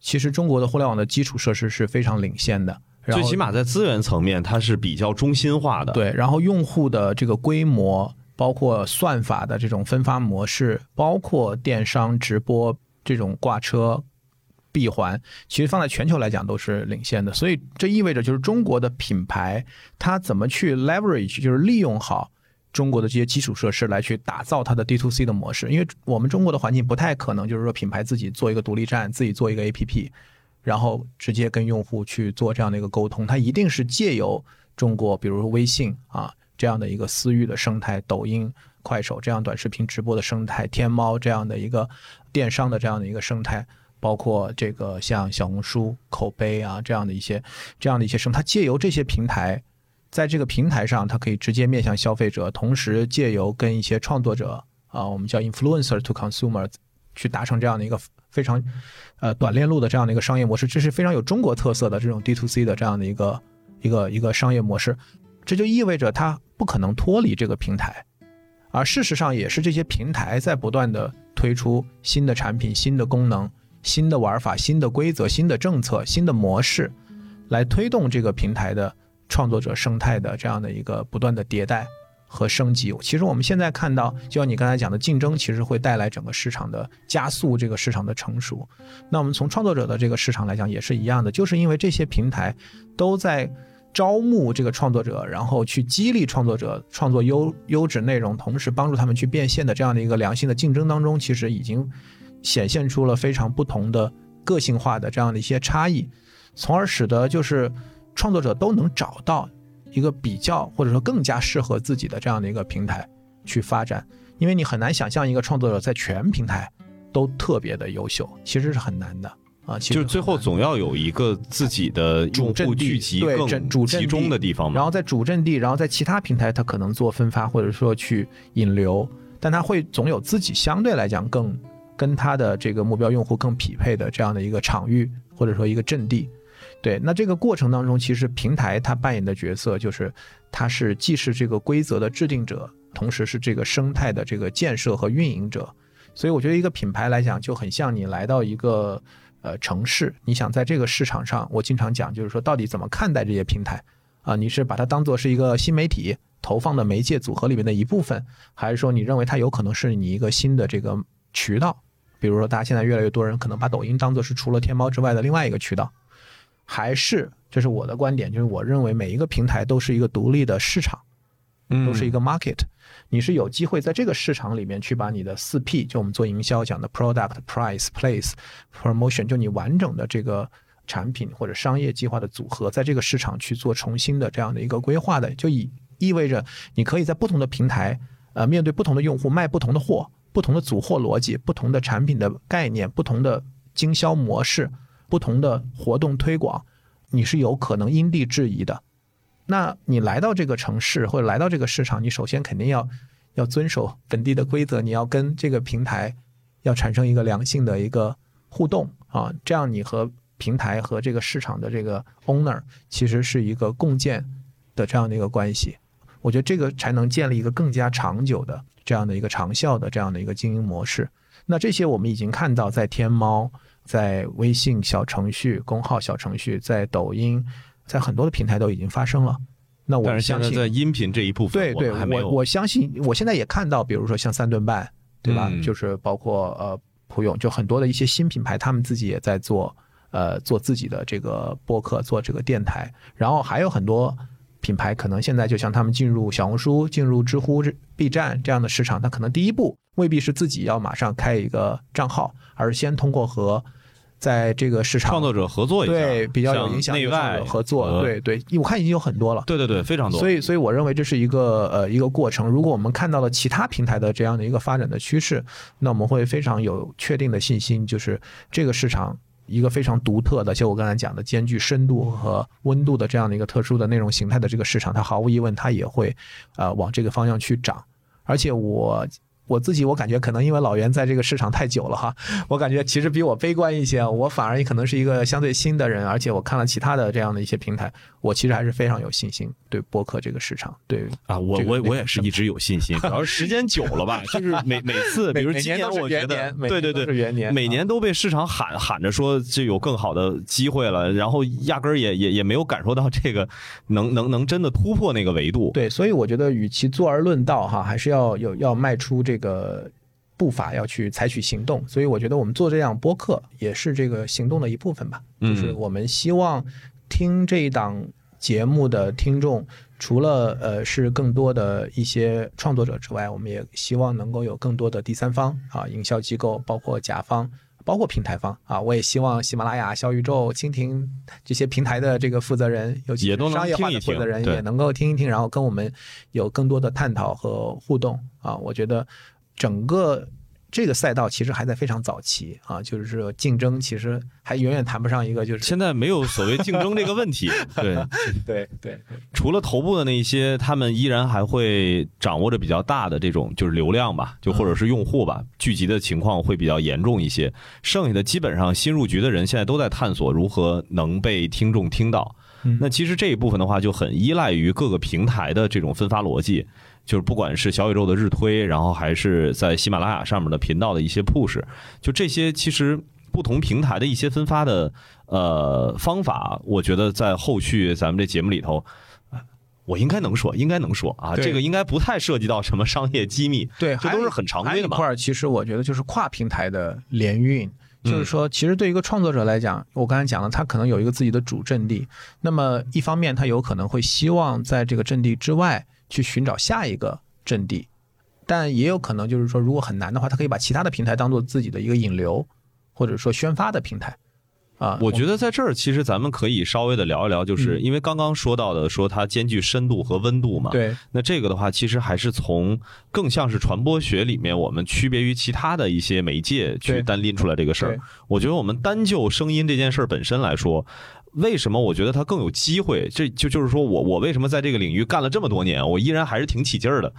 其实中国的互联网的基础设施是非常领先的。最起码在资源层面，它是比较中心化的。对，然后用户的这个规模，包括算法的这种分发模式，包括电商直播这种挂车闭环，其实放在全球来讲都是领先的。所以这意味着，就是中国的品牌它怎么去 leverage，就是利用好。中国的这些基础设施来去打造它的 D to C 的模式，因为我们中国的环境不太可能，就是说品牌自己做一个独立站，自己做一个 A P P，然后直接跟用户去做这样的一个沟通，它一定是借由中国，比如说微信啊这样的一个私域的生态，抖音、快手这样短视频直播的生态，天猫这样的一个电商的这样的一个生态，包括这个像小红书口碑啊这样的一些这样的一些生，它借由这些平台，在这个平台上，它可以直接面向消费者，同时借由跟一些创作者啊，我们叫 influencer to consumer，去达成这样的一个非常呃短链路的这样的一个商业模式，这是非常有中国特色的这种 D to C 的这样的一个一个一个商业模式。这就意味着它不可能脱离这个平台，而事实上也是这些平台在不断的推出新的产品、新的功能、新的玩法、新的规则、新的政策、新的模式，来推动这个平台的创作者生态的这样的一个不断的迭代和升级。其实我们现在看到，就像你刚才讲的，竞争其实会带来整个市场的加速，这个市场的成熟。那我们从创作者的这个市场来讲也是一样的，就是因为这些平台都在。招募这个创作者，然后去激励创作者创作优优质内容，同时帮助他们去变现的这样的一个良性的竞争当中，其实已经显现出了非常不同的个性化的这样的一些差异，从而使得就是创作者都能找到一个比较或者说更加适合自己的这样的一个平台去发展，因为你很难想象一个创作者在全平台都特别的优秀，其实是很难的。啊，就是最后总要有一个自己的用户聚集更集中的地方嘛。然后在主阵地，然后在其他平台，它可能做分发或者说去引流，但它会总有自己相对来讲更跟它的这个目标用户更匹配的这样的一个场域或者说一个阵地。对，那这个过程当中，其实平台它扮演的角色就是，它是既是这个规则的制定者，同时是这个生态的这个建设和运营者。所以我觉得一个品牌来讲，就很像你来到一个。呃，城市，你想在这个市场上，我经常讲，就是说，到底怎么看待这些平台啊？你是把它当做是一个新媒体投放的媒介组合里面的一部分，还是说你认为它有可能是你一个新的这个渠道？比如说，大家现在越来越多人可能把抖音当做是除了天猫之外的另外一个渠道，还是这是我的观点，就是我认为每一个平台都是一个独立的市场。都是一个 market，你是有机会在这个市场里面去把你的四 P，就我们做营销讲的 product、price、place、promotion，就你完整的这个产品或者商业计划的组合，在这个市场去做重新的这样的一个规划的，就意意味着你可以在不同的平台，呃，面对不同的用户卖不同的货，不同的组货逻辑，不同的产品的概念，不同的经销模式，不同的活动推广，你是有可能因地制宜的。那你来到这个城市或者来到这个市场，你首先肯定要要遵守本地的规则，你要跟这个平台要产生一个良性的一个互动啊，这样你和平台和这个市场的这个 owner 其实是一个共建的这样的一个关系。我觉得这个才能建立一个更加长久的这样的一个长效的这样的一个经营模式。那这些我们已经看到在天猫、在微信小程序、公号小程序、在抖音。在很多的平台都已经发生了，那我相信在音频这一部分，对对，我我相信，我现在也看到，比如说像三顿半，对吧？就是包括呃普勇，就很多的一些新品牌，他们自己也在做，呃，做自己的这个播客，做这个电台。然后还有很多品牌，可能现在就像他们进入小红书、进入知乎、B 站这样的市场，他可能第一步未必是自己要马上开一个账号，而是先通过和。在这个市场，创作者合作一下，对比较有影响，内外合作，对对，我看已经有很多了，对对对，非常多。所以所以我认为这是一个呃一个过程。如果我们看到了其他平台的这样的一个发展的趋势，那我们会非常有确定的信心，就是这个市场一个非常独特的，就我刚才讲的兼具深度和温度的这样的一个特殊的内容形态的这个市场，它毫无疑问它也会呃往这个方向去涨，而且我。我自己我感觉可能因为老袁在这个市场太久了哈，我感觉其实比我悲观一些。我反而也可能是一个相对新的人，而且我看了其他的这样的一些平台，我其实还是非常有信心对播客这个市场。对啊，我我我也是一直有信心，主要是时间久了吧，就是每每次，比如今年我觉得，对对对，是元年，每年都被市场喊喊着说就有更好的机会了，然后压根儿也也也没有感受到这个能能能真的突破那个维度。对，所以我觉得与其坐而论道哈，还是要有要迈出这。这个步伐要去采取行动，所以我觉得我们做这样播客也是这个行动的一部分吧。就是我们希望听这一档节目的听众，除了呃是更多的一些创作者之外，我们也希望能够有更多的第三方啊，营销机构，包括甲方。包括平台方啊，我也希望喜马拉雅、小宇宙、蜻蜓这些平台的这个负责人，尤其商业化的负责人，对也能够听一听，然后跟我们有更多的探讨和互动啊。我觉得整个这个赛道其实还在非常早期啊，就是说竞争其实还远远谈不上一个就是现在没有所谓竞争这个问题，对，对对除了头部的那一些，他们依然还会掌握着比较大的这种就是流量吧，就或者是用户吧，聚集的情况会比较严重一些。剩下的基本上新入局的人现在都在探索如何能被听众听到。嗯。那其实这一部分的话，就很依赖于各个平台的这种分发逻辑，就是不管是小宇宙的日推，然后还是在喜马拉雅上面的频道的一些 push，就这些其实不同平台的一些分发的呃方法，我觉得在后续咱们这节目里头。呃我应该能说，应该能说啊，这个应该不太涉及到什么商业机密，对，这都是很常规的嘛一块。儿其实我觉得就是跨平台的联运。嗯就是说，其实对于一个创作者来讲，我刚才讲了，他可能有一个自己的主阵地。那么，一方面他有可能会希望在这个阵地之外去寻找下一个阵地，但也有可能就是说，如果很难的话，他可以把其他的平台当做自己的一个引流或者说宣发的平台。啊，我觉得在这儿其实咱们可以稍微的聊一聊，就是嗯因为刚刚说到的，说它兼具深度和温度嘛。。对那这个的话，其实还是从更像是传播学里面我们区别于其他的一些媒介去单拎出来这个事儿对。我觉得我们单就声音这件事儿本身来说，为什么我觉得他更有机会？这就就是说我我为什么在这个领域干了这么多年，我依然还是挺起劲儿的，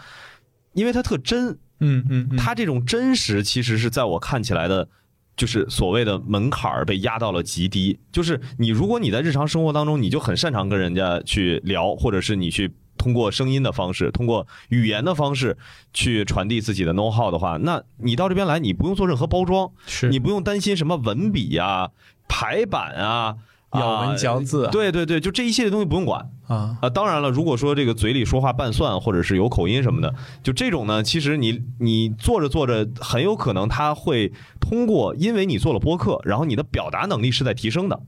因为他特真。嗯嗯嗯，它这种真实，其实是在我看起来的，就是所谓的门槛儿被压到了极低。就是你，如果你在日常生活当中，你就很擅长跟人家去聊，或者是你去通过声音的方式，通过语言的方式去传递自己的 know how 的话，那你到这边来，你不用做任何包装，是你不用担心什么文笔呀、排版啊。咬文啊嚼字啊对对对，就这一系列东西不用管，啊，啊，当然了，如果说这个嘴里说话拌蒜，或者是有口音什么的，就这种呢，其实你你做着做着，很有可能他会通过，因为你做了播客，然后你的表达能力是在提升的。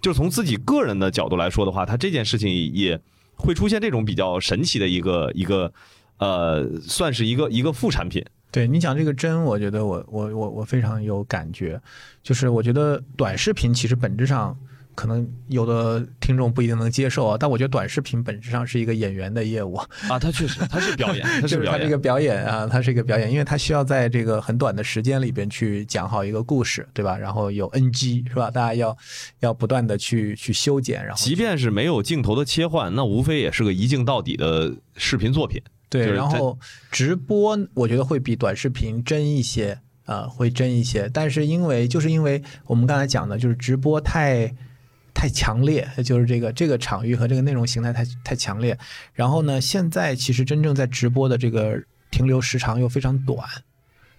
就是从自己个人的角度来说的话，他这件事情也会出现这种比较神奇的一个一个呃，算是一个一个副产品。对你讲这个真，我觉得我我我我非常有感觉，就是我觉得短视频其实本质上可能有的听众不一定能接受啊，但我觉得短视频本质上是一个演员的业务，啊，他确实，他是表演，他就是是表演。它这个表演啊，它是一个表演，因为它需要在这个很短的时间里边去讲好一个故事，对吧？然后有 NG 是吧？大家要要不断的去去修剪，然后即便是没有镜头的切换，那无非也是个一镜到底的视频作品。对，然后直播我觉得会比短视频真一些，啊，会真一些。但是因为就是因为我们刚才讲的，就是直播太太强烈，就是这个这个场域和这个内容形态太太强烈。然后呢，现在其实真正在直播的这个停留时长又非常短。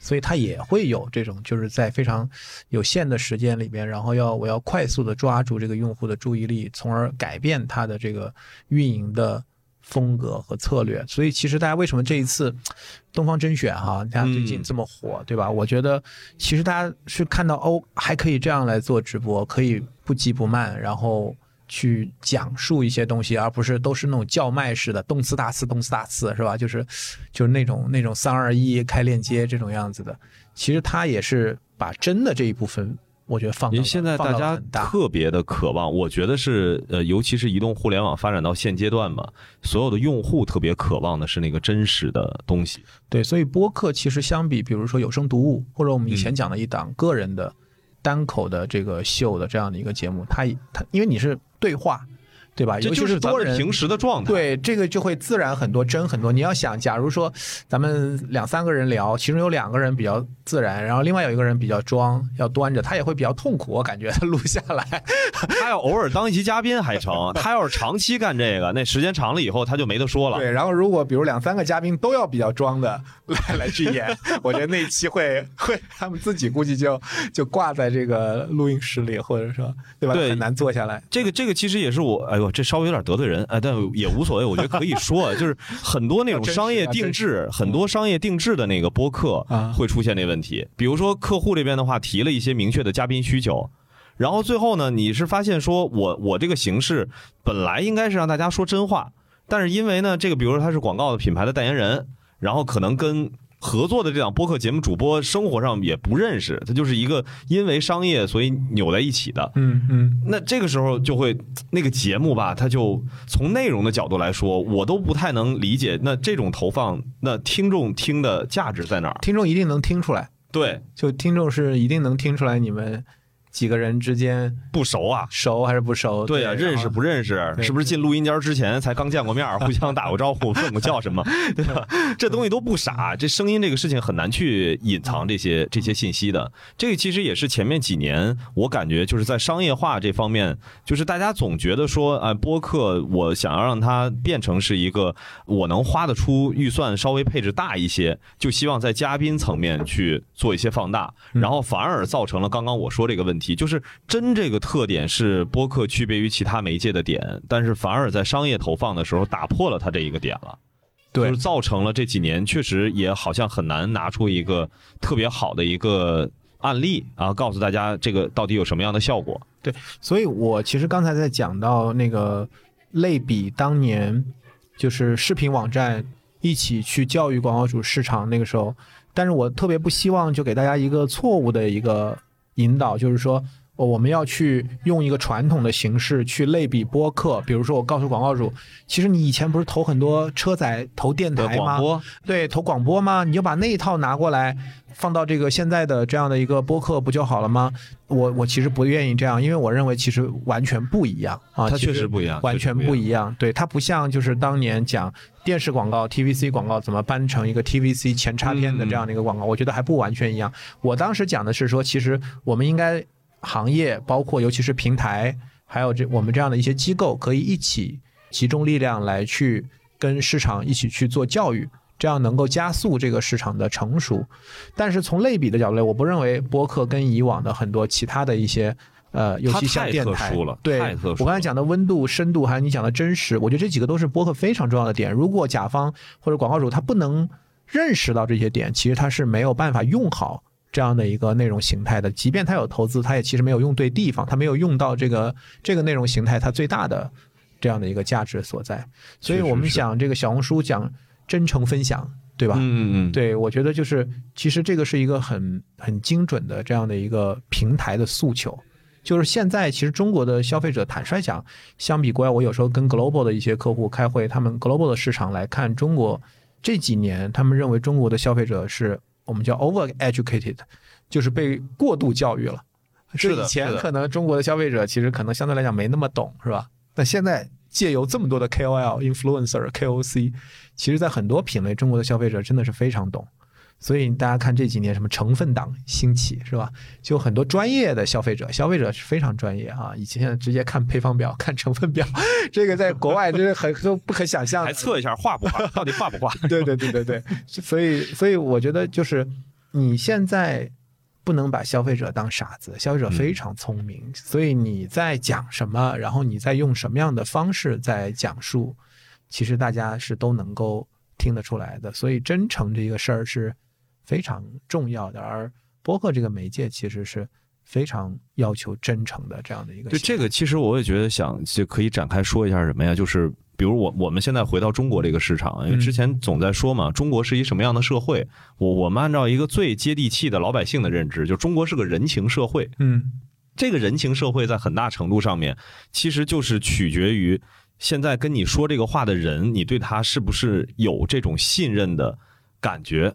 所以它也会有这种，就是在非常有限的时间里边，然后要我要快速的抓住这个用户的注意力，从而改变它的这个运营的风格和策略。所以其实大家为什么这一次 东方甄选哈，大家最近这么火，对吧？我觉得其实大家是看到哦，还可以这样来做直播，可以不急不慢，然后。去讲述一些东西，而不是都是那种叫卖式的动次打次、动次打次，是吧？就是就是那种那种三二一开链接这种样子的。其实他也是把真的这一部分，我觉得放因为现在大家大特别的渴望，我觉得是呃，尤其是移动互联网发展到现阶段嘛，所有的用户特别渴望的是那个真实的东西。对，所以播客其实相比，比如说有声读物，或者我们以嗯前讲的一档个人的单口的这个秀的这样的一个节目，它它因为你是对话，对吧？这就是咱多人们平时的状态。对，这个就会自然很多，真很多。你要想，假如说咱们两三个人聊，其中有两个人比较自然，然后另外有一个人比较装，要端着，他也会比较痛苦。我感觉他 录下来，他要偶尔当一期嘉宾还成，他要是长期干这个，那时间长了以后他就没得说了。对。然后如果比如两三个嘉宾都要比较装的来来去演，我觉得那一期会会他们自己估计就 就挂在这个录音室里，或者说对吧？对很难坐下来。这个这个其实也是我，哎呦，这稍微有点得罪人，哎，但也无所谓，我觉得可以说，就是很多那种 商业定制，很多商业定制的那个播客啊会出现这问题。比如说客户这边的话提了一些明确的嘉宾需求，然后最后呢，你是发现说我我这个形式本来应该是让大家说真话，但是因为呢，这个比如说他是广告的品牌的代言人，然后可能跟合作的这档播客节目主播生活上也不认识，他就是一个因为商业所以扭在一起的。嗯嗯，那这个时候就会那个节目吧，它就从内容的角度来说，我都不太能理解。那这种投放，那听众听的价值在哪儿？听众一定能听出来，对，就听众是一定能听出来你们几个人之间不熟啊。熟还是不熟？对呀、认识不认识？是不是进录音间之前才刚见过面，互相打过招呼，问过叫什么？对吧？这东西都不傻，这声音这个事情很难去隐藏这些这些信息的。这个其实也是前面几年我感觉就是在商业化这方面，就是大家总觉得说，啊，播客我想要让它变成是一个我能花得出预算稍微配置大一些，就希望在嘉宾层面去做一些放大，然后反而造成了刚刚我说这个问题，就是真这个特点是播客区别于其他媒介的点，但是反而在商业投放的时候打破了它这一个点了。对就是造成了这几年确实也好像很难拿出一个特别好的一个案例啊，告诉大家这个到底有什么样的效果。对所以我其实刚才在讲到那个类比当年就是视频网站一起去教育广告主市场那个时候，但是我特别不希望就给大家一个错误的一个引导，就是说。哦我们要去用一个传统的形式去类比播客，比如说我告诉广告主，其实你以前不是投很多车载投电台吗？广播，对，投广播吗？你就把那一套拿过来，放到这个现在的这样的一个播客不就好了吗？我我其实不愿意这样，因为我认为其实完全不一样啊，它确实不一样，完全不一样。对，它不像就是当年讲电视广告、TVC 广告怎么搬成一个 TVC 前插片的这样的一个广告，我觉得还不完全一样。我当时讲的是说，其实我们应该行业包括尤其是平台，还有这我们这样的一些机构，可以一起集中力量来去跟市场一起去做教育。这样能够加速这个市场的成熟，但是从类比的角度来，我不认为播客跟以往的很多其他的一些呃，尤其像电台，对。我刚才讲的温度、深度，还有你讲的真实，我觉得这几个都是播客非常重要的点。如果甲方或者广告主他不能认识到这些点，其实他是没有办法用好这样的一个内容形态的。即便他有投资，他也其实没有用对地方，他没有用到这个这个内容形态它最大的这样的一个价值所在。所以我们讲这个小红书讲真诚分享，对吧？嗯嗯嗯，对，我觉得就是其实这个是一个很很精准的这样的一个平台的诉求。就是现在，其实中国的消费者，坦率讲，相比国外，我有时候跟 global 的一些客户开会，他们 global 的市场来看中国这几年，他们认为中国的消费者是我们叫 over educated，就是被过度教育了。是的以前可能中国的消费者其实可能相对来讲没那么懂，是吧？但现在借由这么多的 KOL、influencer、KOC，其实在很多品类，中国的消费者真的是非常懂。所以大家看这几年什么成分党兴起是吧？就很多专业的消费者，消费者是非常专业啊。以前直接看配方表、看成分表，这个在国外真是很都不可想象的。还测一下化不化，到底化不化？对对对对对，所以所以我觉得就是你现在不能把消费者当傻子，消费者非常聪明，所以你在讲什么，然后你在用什么样的方式在讲述，其实大家是都能够听得出来的。所以真诚这个事儿是非常重要的，而播客这个媒介其实是非常要求真诚的这样的一个对。这个，其实我也觉得想就可以展开说一下什么呀？就是比如我我们现在回到中国这个市场，因为之前总在说嘛，中国是一什么样的社会？我我们按照一个最接地气的老百姓的认知，就中国是个人情社会。嗯这个人情社会在很大程度上面，其实就是取决于现在跟你说这个话的人，你对他是不是有这种信任的感觉。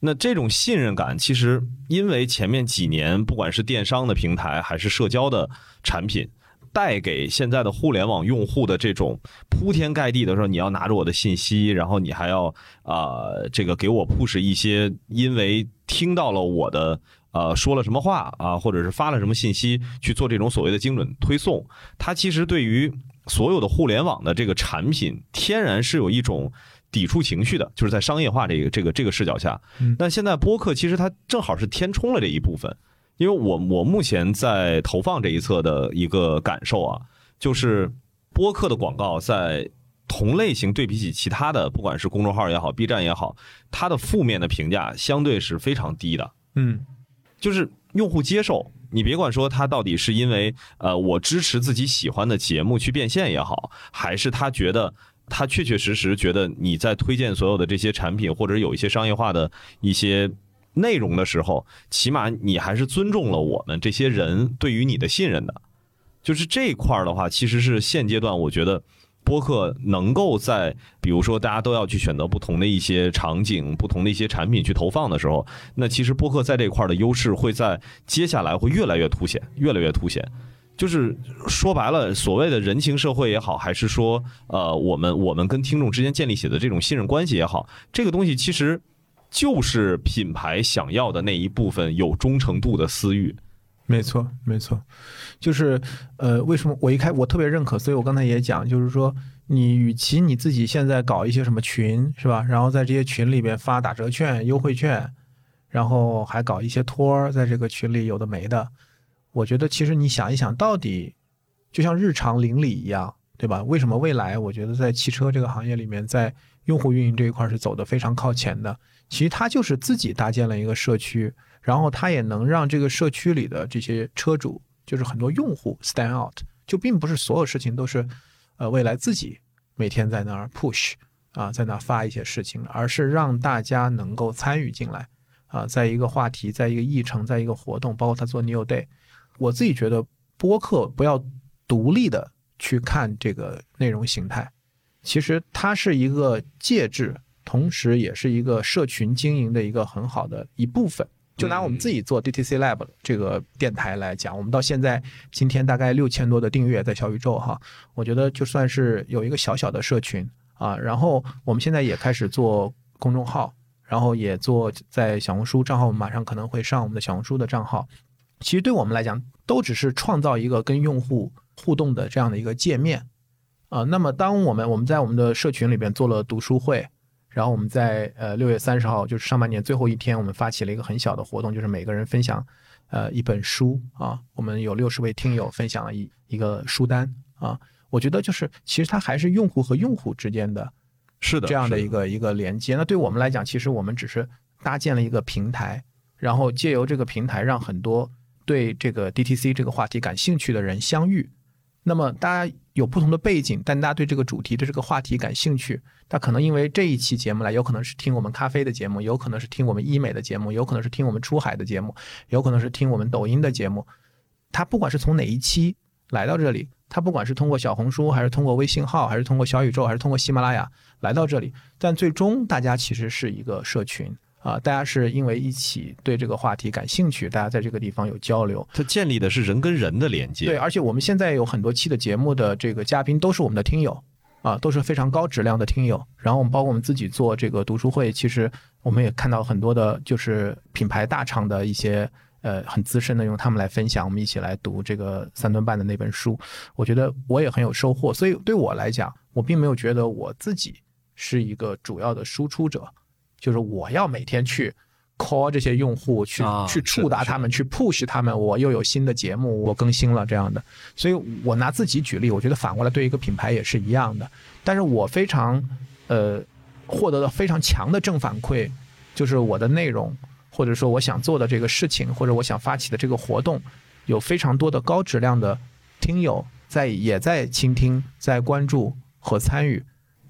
那这种信任感，其实因为前面几年，不管是电商的平台还是社交的产品，带给现在的互联网用户的这种铺天盖地的说，你要拿着我的信息，然后你还要啊、这个给我 push 一些，因为听到了我的呃说了什么话啊，或者是发了什么信息去做这种所谓的精准推送，它其实对于所有的互联网的这个产品，天然是有一种抵触情绪的，就是在商业化这个这个这个视角下嗯。但现在播客其实它正好是填充了这一部分，因为我我目前在投放这一侧的一个感受啊，就是播客的广告在同类型对比起其他的，不管是公众号也好，B 站也好，它的负面的评价相对是非常低的。嗯就是用户接受。你别管说他到底是因为呃我支持自己喜欢的节目去变现也好，还是他觉得他确确实实觉得你在推荐所有的这些产品，或者有一些商业化的一些内容的时候，起码你还是尊重了我们这些人对于你的信任的。就是这一块儿的话，其实是现阶段我觉得播客能够在，比如说大家都要去选择不同的一些场景、不同的一些产品去投放的时候，那其实播客在这块儿的优势会在接下来会越来越凸显，越来越凸显。就是说白了，所谓的人情社会也好，还是说呃，我们我们跟听众之间建立起的这种信任关系也好，这个东西其实就是品牌想要的那一部分有忠诚度的私域。没错，没错，就是呃，为什么我一开我特别认可，所以我刚才也讲，就是说，你与其你自己现在搞一些什么群是吧，然后在这些群里边发打折券、优惠券，然后还搞一些托儿，在这个群里有的没的，我觉得其实你想一想，到底就像日常邻里一样，对吧？为什么未来我觉得在汽车这个行业里面，在用户运营这一块是走得非常靠前的？其实它就是自己搭建了一个社区。然后它也能让这个社区里的这些车主，就是很多用户 stand out，就并不是所有事情都是，呃，未来自己每天在那儿 push 啊，在那儿发一些事情，而是让大家能够参与进来啊，在一个话题，在一个议程，在一个活动，包括他做 New Day，我自己觉得播客不要独立的去看这个内容形态，其实它是一个介质，同时也是一个社群经营的一个很好的一部分。就拿我们自己做 DTC Lab 这个电台来讲，我们到现在今天大概六千多的订阅在小宇宙哈，我觉得就算是有一个小小的社群啊。然后我们现在也开始做公众号，然后也做在小红书账号，我们马上可能会上我们的小红书的账号。其实对我们来讲，都只是创造一个跟用户互动的这样的一个界面啊。那么当我们我们在我们的社群里边做了读书会。然后我们在呃六月三十号，就是上半年最后一天，我们发起了一个很小的活动，就是每个人分享呃一本书啊。我们有六十位听友分享了一一个书单啊。我觉得就是其实它还是用户和用户之间的，是的这样的一个一个连接。那对我们来讲，其实我们只是搭建了一个平台，然后借由这个平台，让很多对这个 DTC 这个话题感兴趣的人相遇。那么大家有不同的背景，但大家对这个主题的这个话题感兴趣。他可能因为这一期节目来，有可能是听我们咖啡的节目，有可能是听我们医美的节目，有可能是听我们出海的节目，有可能是听我们抖音的节目。他不管是从哪一期来到这里，他不管是通过小红书，还是通过微信号，还是通过小宇宙，还是通过喜马拉雅来到这里，但最终大家其实是一个社群啊，大家是因为一起对这个话题感兴趣，大家在这个地方有交流。它建立的是人跟人的连接。对，而且我们现在有很多期的节目的这个嘉宾都是我们的听友。啊，都是非常高质量的听友。然后我们包括我们自己做这个读书会，其实我们也看到很多的，就是品牌大厂的一些呃很资深的，用他们来分享，我们一起来读这个三顿半的那本书。我觉得我也很有收获。所以对我来讲，我并没有觉得我自己是一个主要的输出者，就是我要每天去。call 这些用户去去触达他们，去 push 他们。我又有新的节目，我更新了这样的。所以我拿自己举例，我觉得反过来对一个品牌也是一样的。但是我非常呃获得了非常强的正反馈，就是我的内容或者说我想做的这个事情，或者我想发起的这个活动，有非常多的高质量的听友在也在倾听、在关注和参与。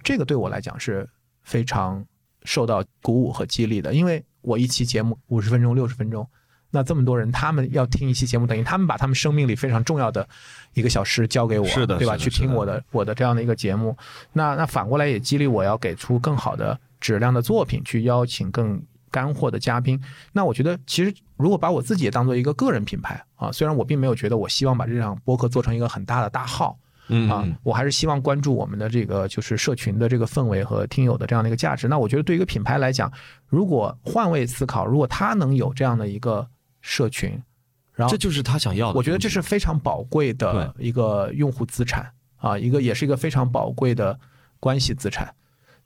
这个对我来讲是非常受到鼓舞和激励的，因为。我一期节目五十分钟、六十分钟，那这么多人，他们要听一期节目，等于他们把他们生命里非常重要的一个小时交给我，是的，对吧？去听我的我的这样的一个节目，那那反过来也激励我要给出更好的质量的作品，去邀请更干货的嘉宾。那我觉得，其实如果把我自己也当做一个个人品牌啊，虽然我并没有觉得我希望把这场播客做成一个很大的大号。嗯啊，我还是希望关注我们的这个就是社群的这个氛围和听友的这样的一个价值。那我觉得对一个品牌来讲，如果换位思考，如果他能有这样的一个社群，然后这就是他想要的。我觉得这是非常宝贵的一个用户资产啊，一个也是一个非常宝贵的关系资产。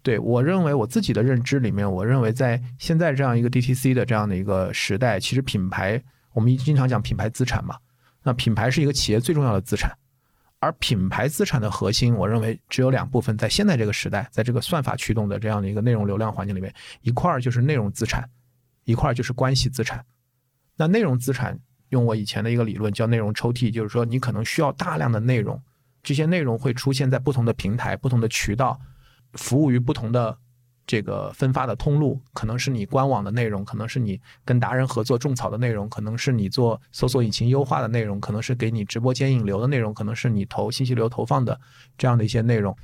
对我认为我自己的认知里面，我认为在现在这样一个 DTC 的这样的一个时代，其实品牌我们经常讲品牌资产嘛，那品牌是一个企业最重要的资产。而品牌资产的核心，我认为只有两部分。在现在这个时代，在这个算法驱动的这样的一个内容流量环境里面，一块儿就是内容资产，一块儿就是关系资产。那内容资产，用我以前的一个理论叫内容抽屉，就是说你可能需要大量的内容，这些内容会出现在不同的平台、不同的渠道，服务于不同的这个分发的通路，可能是你官网的内容，可能是你跟达人合作种草的内容，可能是你做搜索引擎优化的内容，可能是给你直播间引流的内容，可能是你投信息流投放的这样的一些内容。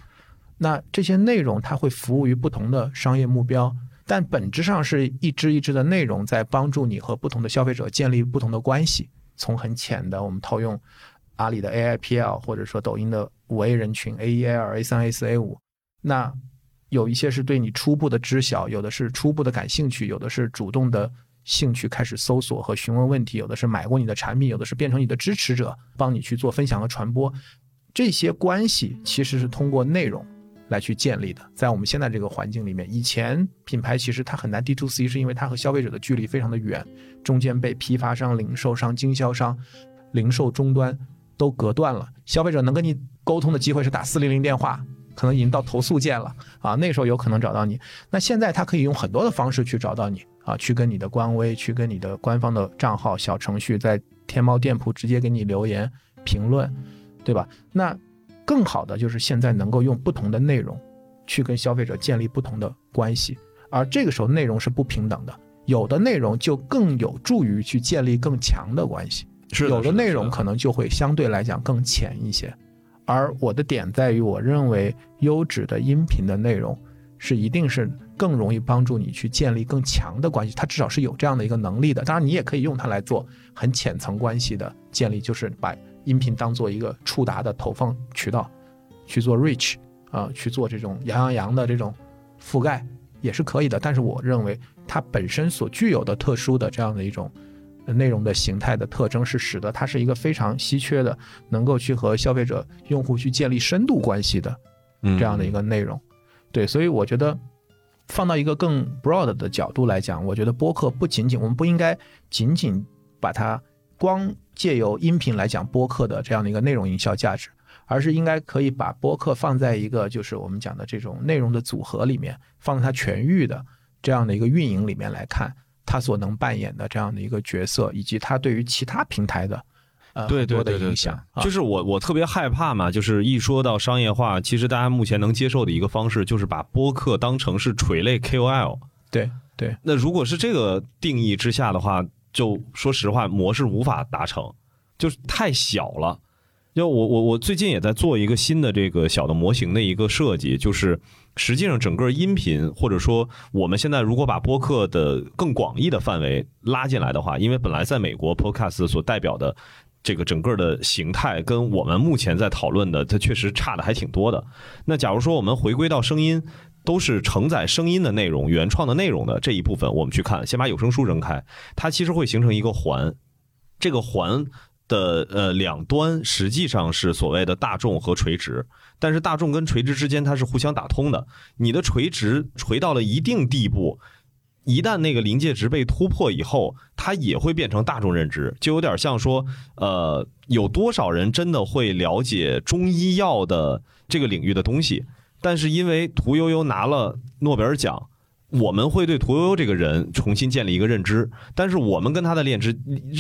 那这些内容它会服务于不同的商业目标，但本质上是一支一支的内容在帮助你和不同的消费者建立不同的关系。从很浅的，我们套用阿里的 AIPL，或者说抖音的五 A 人群 A 一、A 二、A 三、A 四、A 五，那有一些是对你初步的知晓，有的是初步的感兴趣，有的是主动的兴趣开始搜索和询问问题，有的是买过你的产品，有的是变成你的支持者，帮你去做分享和传播。这些关系其实是通过内容。来去建立的，在我们现在这个环境里面，以前品牌其实它很难 D to C，是因为它和消费者的距离非常的远，中间被批发商、零售商、经销商、零售终端都隔断了，消费者能跟你沟通的机会是打四零零电话，可能已经到投诉键了啊，那时候有可能找到你。那现在他可以用很多的方式去找到你啊，去跟你的官微，去跟你的官方的账号、小程序，在天猫店铺直接给你留言评论，对吧？那。更好的就是现在能够用不同的内容，去跟消费者建立不同的关系，而这个时候内容是不平等的，有的内容就更有助于去建立更强的关系，有的内容可能就会相对来讲更浅一些。而我的点在于，我认为优质的音频的内容是一定是更容易帮助你去建立更强的关系，它至少是有这样的一个能力的。当然，你也可以用它来做很浅层关系的建立，就是把。音频当做一个触达的投放渠道，去做 reach 啊，去做这种羊羊羊的这种覆盖也是可以的。但是我认为它本身所具有的特殊的这样的一种内容的形态的特征，是使得它是一个非常稀缺的，能够去和消费者用户去建立深度关系的这样的一个内容。对，所以我觉得放到一个更 broad 的角度来讲，我觉得播客不仅仅我们不应该仅仅把它光。借由音频来讲播客的这样的一个内容营销价值，而是应该可以把播客放在一个就是我们讲的这种内容的组合里面，放在它全域的这样的一个运营里面来看，它所能扮演的这样的一个角色，以及他对于其他平台的呃对对对影响。就是我我特别害怕嘛，就是一说到商业化，其实大家目前能接受的一个方式，就是把播客当成是垂类 KOL。对对，那如果是这个定义之下的话。就说实话，模式无法达成，就是太小了。就我我我最近也在做一个新的这个小的模型的一个设计，就是实际上整个音频或者说我们现在如果把播客的更广义的范围拉进来的话，因为本来在美国 Podcast 所代表的这个整个的形态跟我们目前在讨论的，它确实差的还挺多的。那假如说我们回归到声音。都是承载声音的内容、原创的内容的这一部分，我们去看，先把有声书扔开，它其实会形成一个环，这个环的呃两端实际上是所谓的大众和垂直，但是大众跟垂直之间它是互相打通的，你的垂直垂到了一定地步，一旦那个临界值被突破以后，它也会变成大众认知，就有点像说，呃，有多少人真的会了解中医药的这个领域的东西？但是因为屠呦呦拿了诺贝尔奖，我们会对屠呦呦这个人重新建立一个认知。但是我们跟他的认知，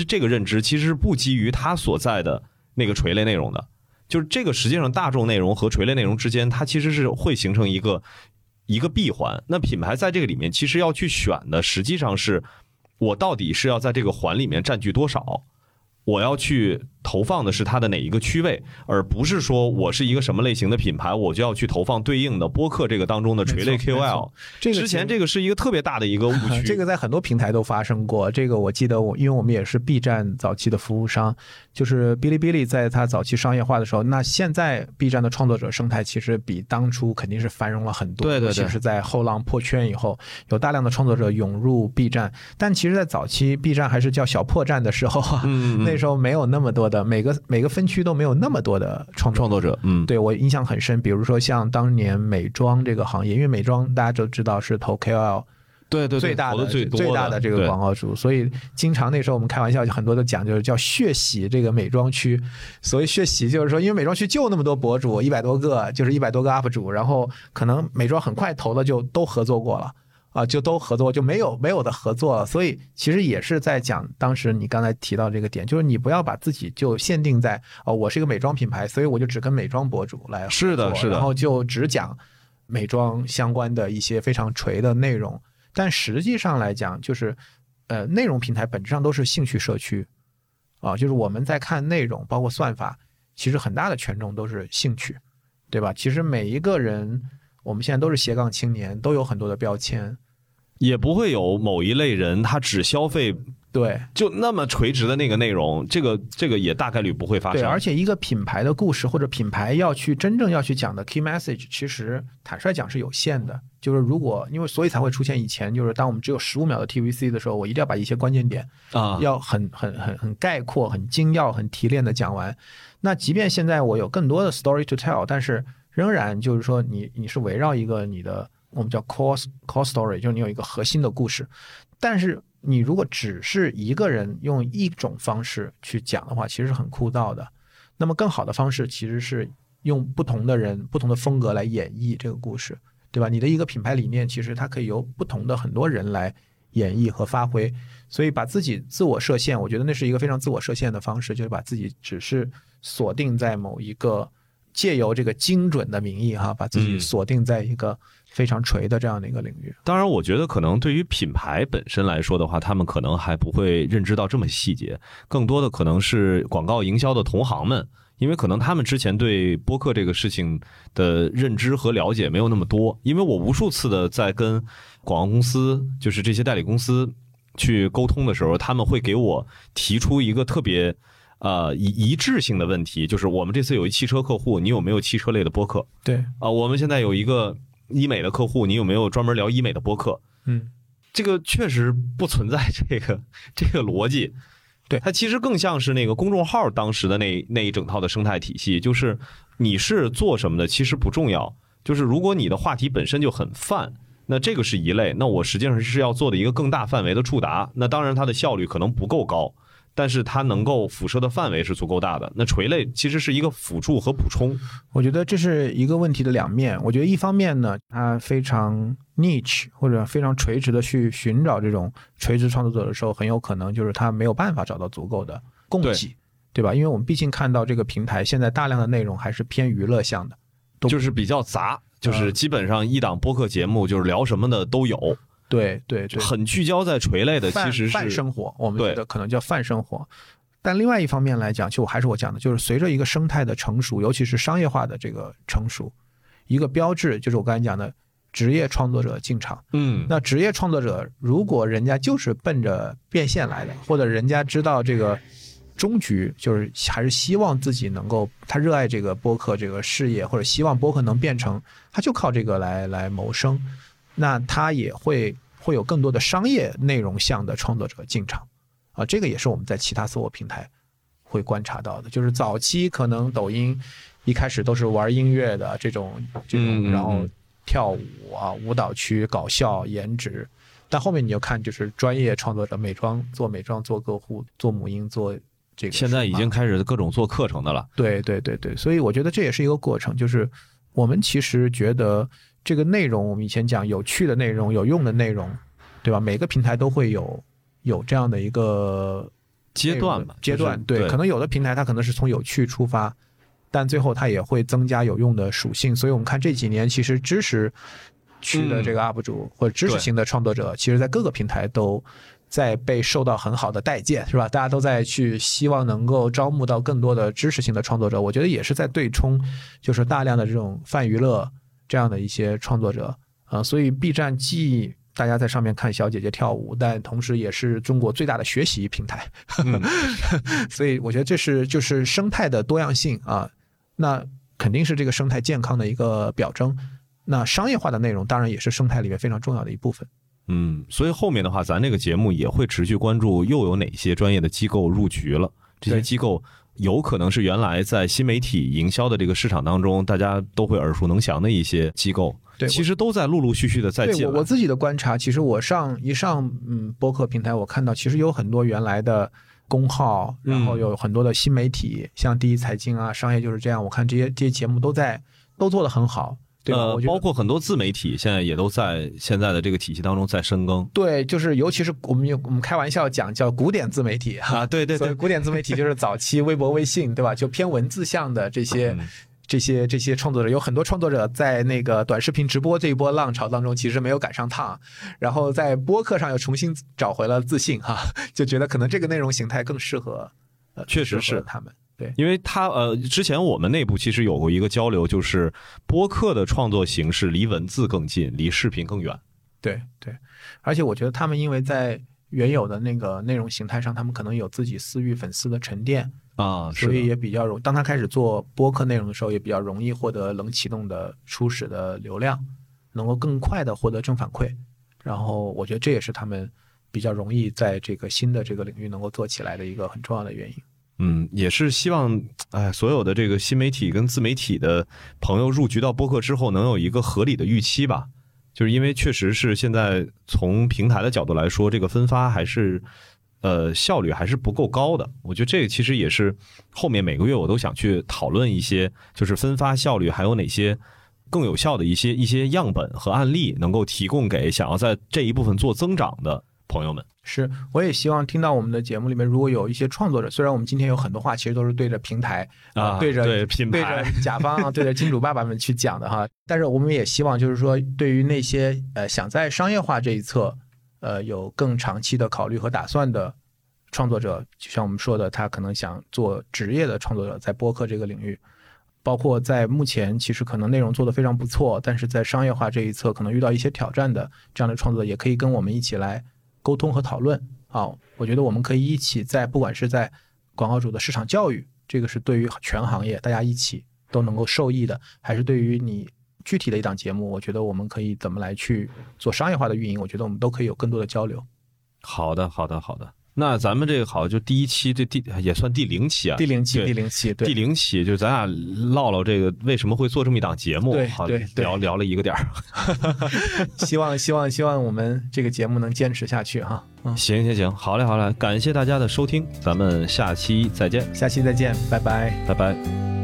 这个认知其实是不基于他所在的那个垂类内容的。就是这个实际上大众内容和垂类内容之间，它其实是会形成一个一个闭环。那品牌在这个里面其实要去选的，实际上是我到底是要在这个环里面占据多少。我要去投放的是它的哪一个区位，而不是说我是一个什么类型的品牌，我就要去投放对应的播客这个当中的垂类 KOL。这个之前这个是一个特别大的一个误区。这个在很多平台都发生过。这个我记得我，因为我们也是 B 站早期的服务商，就是哔哩哔哩在它早期商业化的时候，那现在 B 站的创作者生态其实比当初肯定是繁荣了很多。对对对。其是，在后浪破圈以后，有大量的创作者涌入 B 站，但其实，在早期 B 站还是叫小破站的时候，那。时候没有那么多的每个每个分区都没有那么多的创创作者，嗯，对我印象很深。比如说像当年美妆这个行业，因为美妆大家都知道是投 KOL，对对最大的最最大的这个广告主，所以经常那时候我们开玩笑，就很多都讲就是叫血洗这个美妆区。所谓血洗，就是说因为美妆区就那么多博主，一百多个，就是一百多个 UP 主，然后可能美妆很快投的就都合作过了。啊，就都合作，就没有没有的合作，所以其实也是在讲当时你刚才提到这个点，就是你不要把自己就限定在哦，我是一个美妆品牌，所以我就只跟美妆博主来是的，是的，然后就只讲美妆相关的一些非常垂的内容，但实际上来讲，就是呃，内容平台本质上都是兴趣社区啊，就是我们在看内容，包括算法，其实很大的权重都是兴趣，对吧？其实每一个人，我们现在都是斜杠青年，都有很多的标签，也不会有某一类人他只消费对就那么垂直的那个内容，这个这个也大概率不会发生对，生。而且一个品牌的故事或者品牌要去真正要去讲的 key message，其实坦率讲是有限的。就是如果因为所以才会出现以前就是当我们只有十五秒的 TVC 的时候，我一定要把一些关键点啊，要很很很很概括、很精要、很提炼的讲完。那即便现在我有更多的 story to tell，但是仍然就是说你你是围绕一个你的我们叫 core core story，就是你有一个核心的故事。但是你如果只是一个人用一种方式去讲的话，其实是很枯燥的。那么更好的方式其实是用不同的人、不同的风格来演绎这个故事，对吧？你的一个品牌理念，其实它可以由不同的很多人来演绎和发挥。所以把自己自我设限，我觉得那是一个非常自我设限的方式，就是把自己只是锁定在某一个，借由这个精准的名义哈，把自己嗯锁定在一个非常垂的这样的一个领域。当然，我觉得可能对于品牌本身来说的话，他们可能还不会认知到这么细节，更多的可能是广告营销的同行们，因为可能他们之前对播客这个事情的认知和了解没有那么多。因为我无数次的在跟广告公司，就是这些代理公司去沟通的时候，他们会给我提出一个特别。呃，一一致性的问题就是，我们这次有一汽车客户，你有没有汽车类的播客？对，啊、我们现在有一个医美的客户，你有没有专门聊医美的播客？嗯，这个确实不存在这个 这个逻辑，对它其实更像是那个公众号当时的那那一整套的生态体系，就是你是做什么的其实不重要，就是如果你的话题本身就很泛。那这个是一类，那我实际上是要做的一个更大范围的触达，那当然它的效率可能不够高，但是它能够辐射的范围是足够大的。那垂类其实是一个辅助和补充，我觉得这是一个问题的两面。我觉得一方面呢，它非常 niche 或者非常垂直的去寻找这种垂直创作者的时候，很有可能就是他没有办法找到足够的供给，对吧？因为我们毕竟看到这个平台现在大量的内容还是偏娱乐向的，就是比较杂，就是基本上一档播客节目就是聊什么的都有，对对对，很聚焦在垂类的，其实是泛生活，我们觉得可能叫泛生活。但另外一方面来讲，就还是我讲的，就是随着一个生态的成熟，尤其是商业化的这个成熟，一个标志就是我刚才讲的职业创作者进场。嗯，那职业创作者，如果人家就是奔着变现来的，或者人家知道这个终局，就是还是希望自己能够，他热爱这个播客这个事业，或者希望播客能变成，他就靠这个来来谋生，那它也会会有更多的商业内容向的创作者进场。啊，这个也是我们在其他所有平台会观察到的，就是早期可能抖音一开始都是玩音乐的这种这种，然后嗯。跳舞啊、舞蹈区、搞笑、颜值，但后面你就看就是专业创作者，美妆做美妆、做个户、做母婴、做这个，现在已经开始各种做课程的了。对对对对，所以我觉得这也是一个过程，就是我们其实觉得这个内容，我们以前讲有趣的内容、有用的内容，对吧？每个平台都会有有这样的一个阶段吧，阶段，就是对，可能有的平台它可能是从有趣出发，但最后它也会增加有用的属性。所以我们看这几年，其实知识区的这个 UP 主、或者知识型的创作者，其实在各个平台都在被受到很好的待见，是吧？大家都在去希望能够招募到更多的知识型的创作者，我觉得也是在对冲，就是大量的这种泛娱乐这样的一些创作者啊、所以 B 站既大家在上面看小姐姐跳舞，但同时也是中国最大的学习平台。嗯 所以我觉得这是就是生态的多样性啊，那肯定是这个生态健康的一个表征。那商业化的内容当然也是生态里面非常重要的一部分。嗯，所以后面的话，咱这个节目也会持续关注又有哪些专业的机构入局了。这些机构有可能是原来在新媒体营销的这个市场当中，大家都会耳熟能详的一些机构，对其实都在陆陆续续的在进来。对我我自己的观察，其实我上一上嗯播客平台，我看到其实有很多原来的公号，然后有很多的新媒体，像第一财经啊、商业就是这样，我看这些这些节目都在都做得很好，对包括很多自媒体现在也都在现在的这个体系当中在深耕对，就是尤其是我们有我们开玩笑讲叫古典自媒体哈。啊，对对对，古典自媒体就是早期微博、微信，对吧？就偏文字向的这些、嗯这些这些创作者有很多创作者在那个短视频直播这一波浪潮当中，其实没有赶上趟，然后在播客上又重新找回了自信哈，就觉得可能这个内容形态更适合，呃，确实是他们。对，因为他呃，之前我们内部其实有过一个交流，就是播客的创作形式离文字更近，离视频更远。对对，而且我觉得他们因为在原有的那个内容形态上，他们可能有自己私域粉丝的沉淀，啊，所以也比较容。当他开始做播客内容的时候，也比较容易获得冷启动的初始的流量，能够更快的获得正反馈。然后我觉得这也是他们比较容易在这个新的这个领域能够做起来的一个很重要的原因。嗯，也是希望，哎，所有的这个新媒体跟自媒体的朋友入局到播客之后，能有一个合理的预期吧。就是因为确实是现在从平台的角度来说，这个分发还是呃效率还是不够高的。我觉得这个其实也是后面每个月我都想去讨论一些，就是分发效率还有哪些更有效的一些一些样本和案例，能够提供给想要在这一部分做增长的朋友们。是，我也希望听到我们的节目里面，如果有一些创作者，虽然我们今天有很多话，其实都是对着平台啊对着对品对着甲方啊，对着金主爸爸们去讲的哈。但是我们也希望，就是说，对于那些呃想在商业化这一侧，呃有更长期的考虑和打算的创作者，就像我们说的，他可能想做职业的创作者，在播客这个领域。包括在目前，其实可能内容做得非常不错，但是在商业化这一侧可能遇到一些挑战的这样的创作者，也可以跟我们一起来沟通和讨论。啊，我觉得我们可以一起在，不管是在广告主的市场教育，这个是对于全行业大家一起都能够受益的，还是对于你具体的一档节目，我觉得我们可以怎么来去做商业化的运营，我觉得我们都可以有更多的交流。好的，好的，好的。那咱们这个好，就第一期，这第也算第零期啊，第零期，第零期，对第零期，就咱俩唠唠这个为什么会做这么一档节目，对好聊聊了一个点儿。希望希望希望我们这个节目能坚持下去哈。嗯，行行行，好嘞好嘞，感谢大家的收听，咱们下期再见，下期再见，拜拜。拜拜。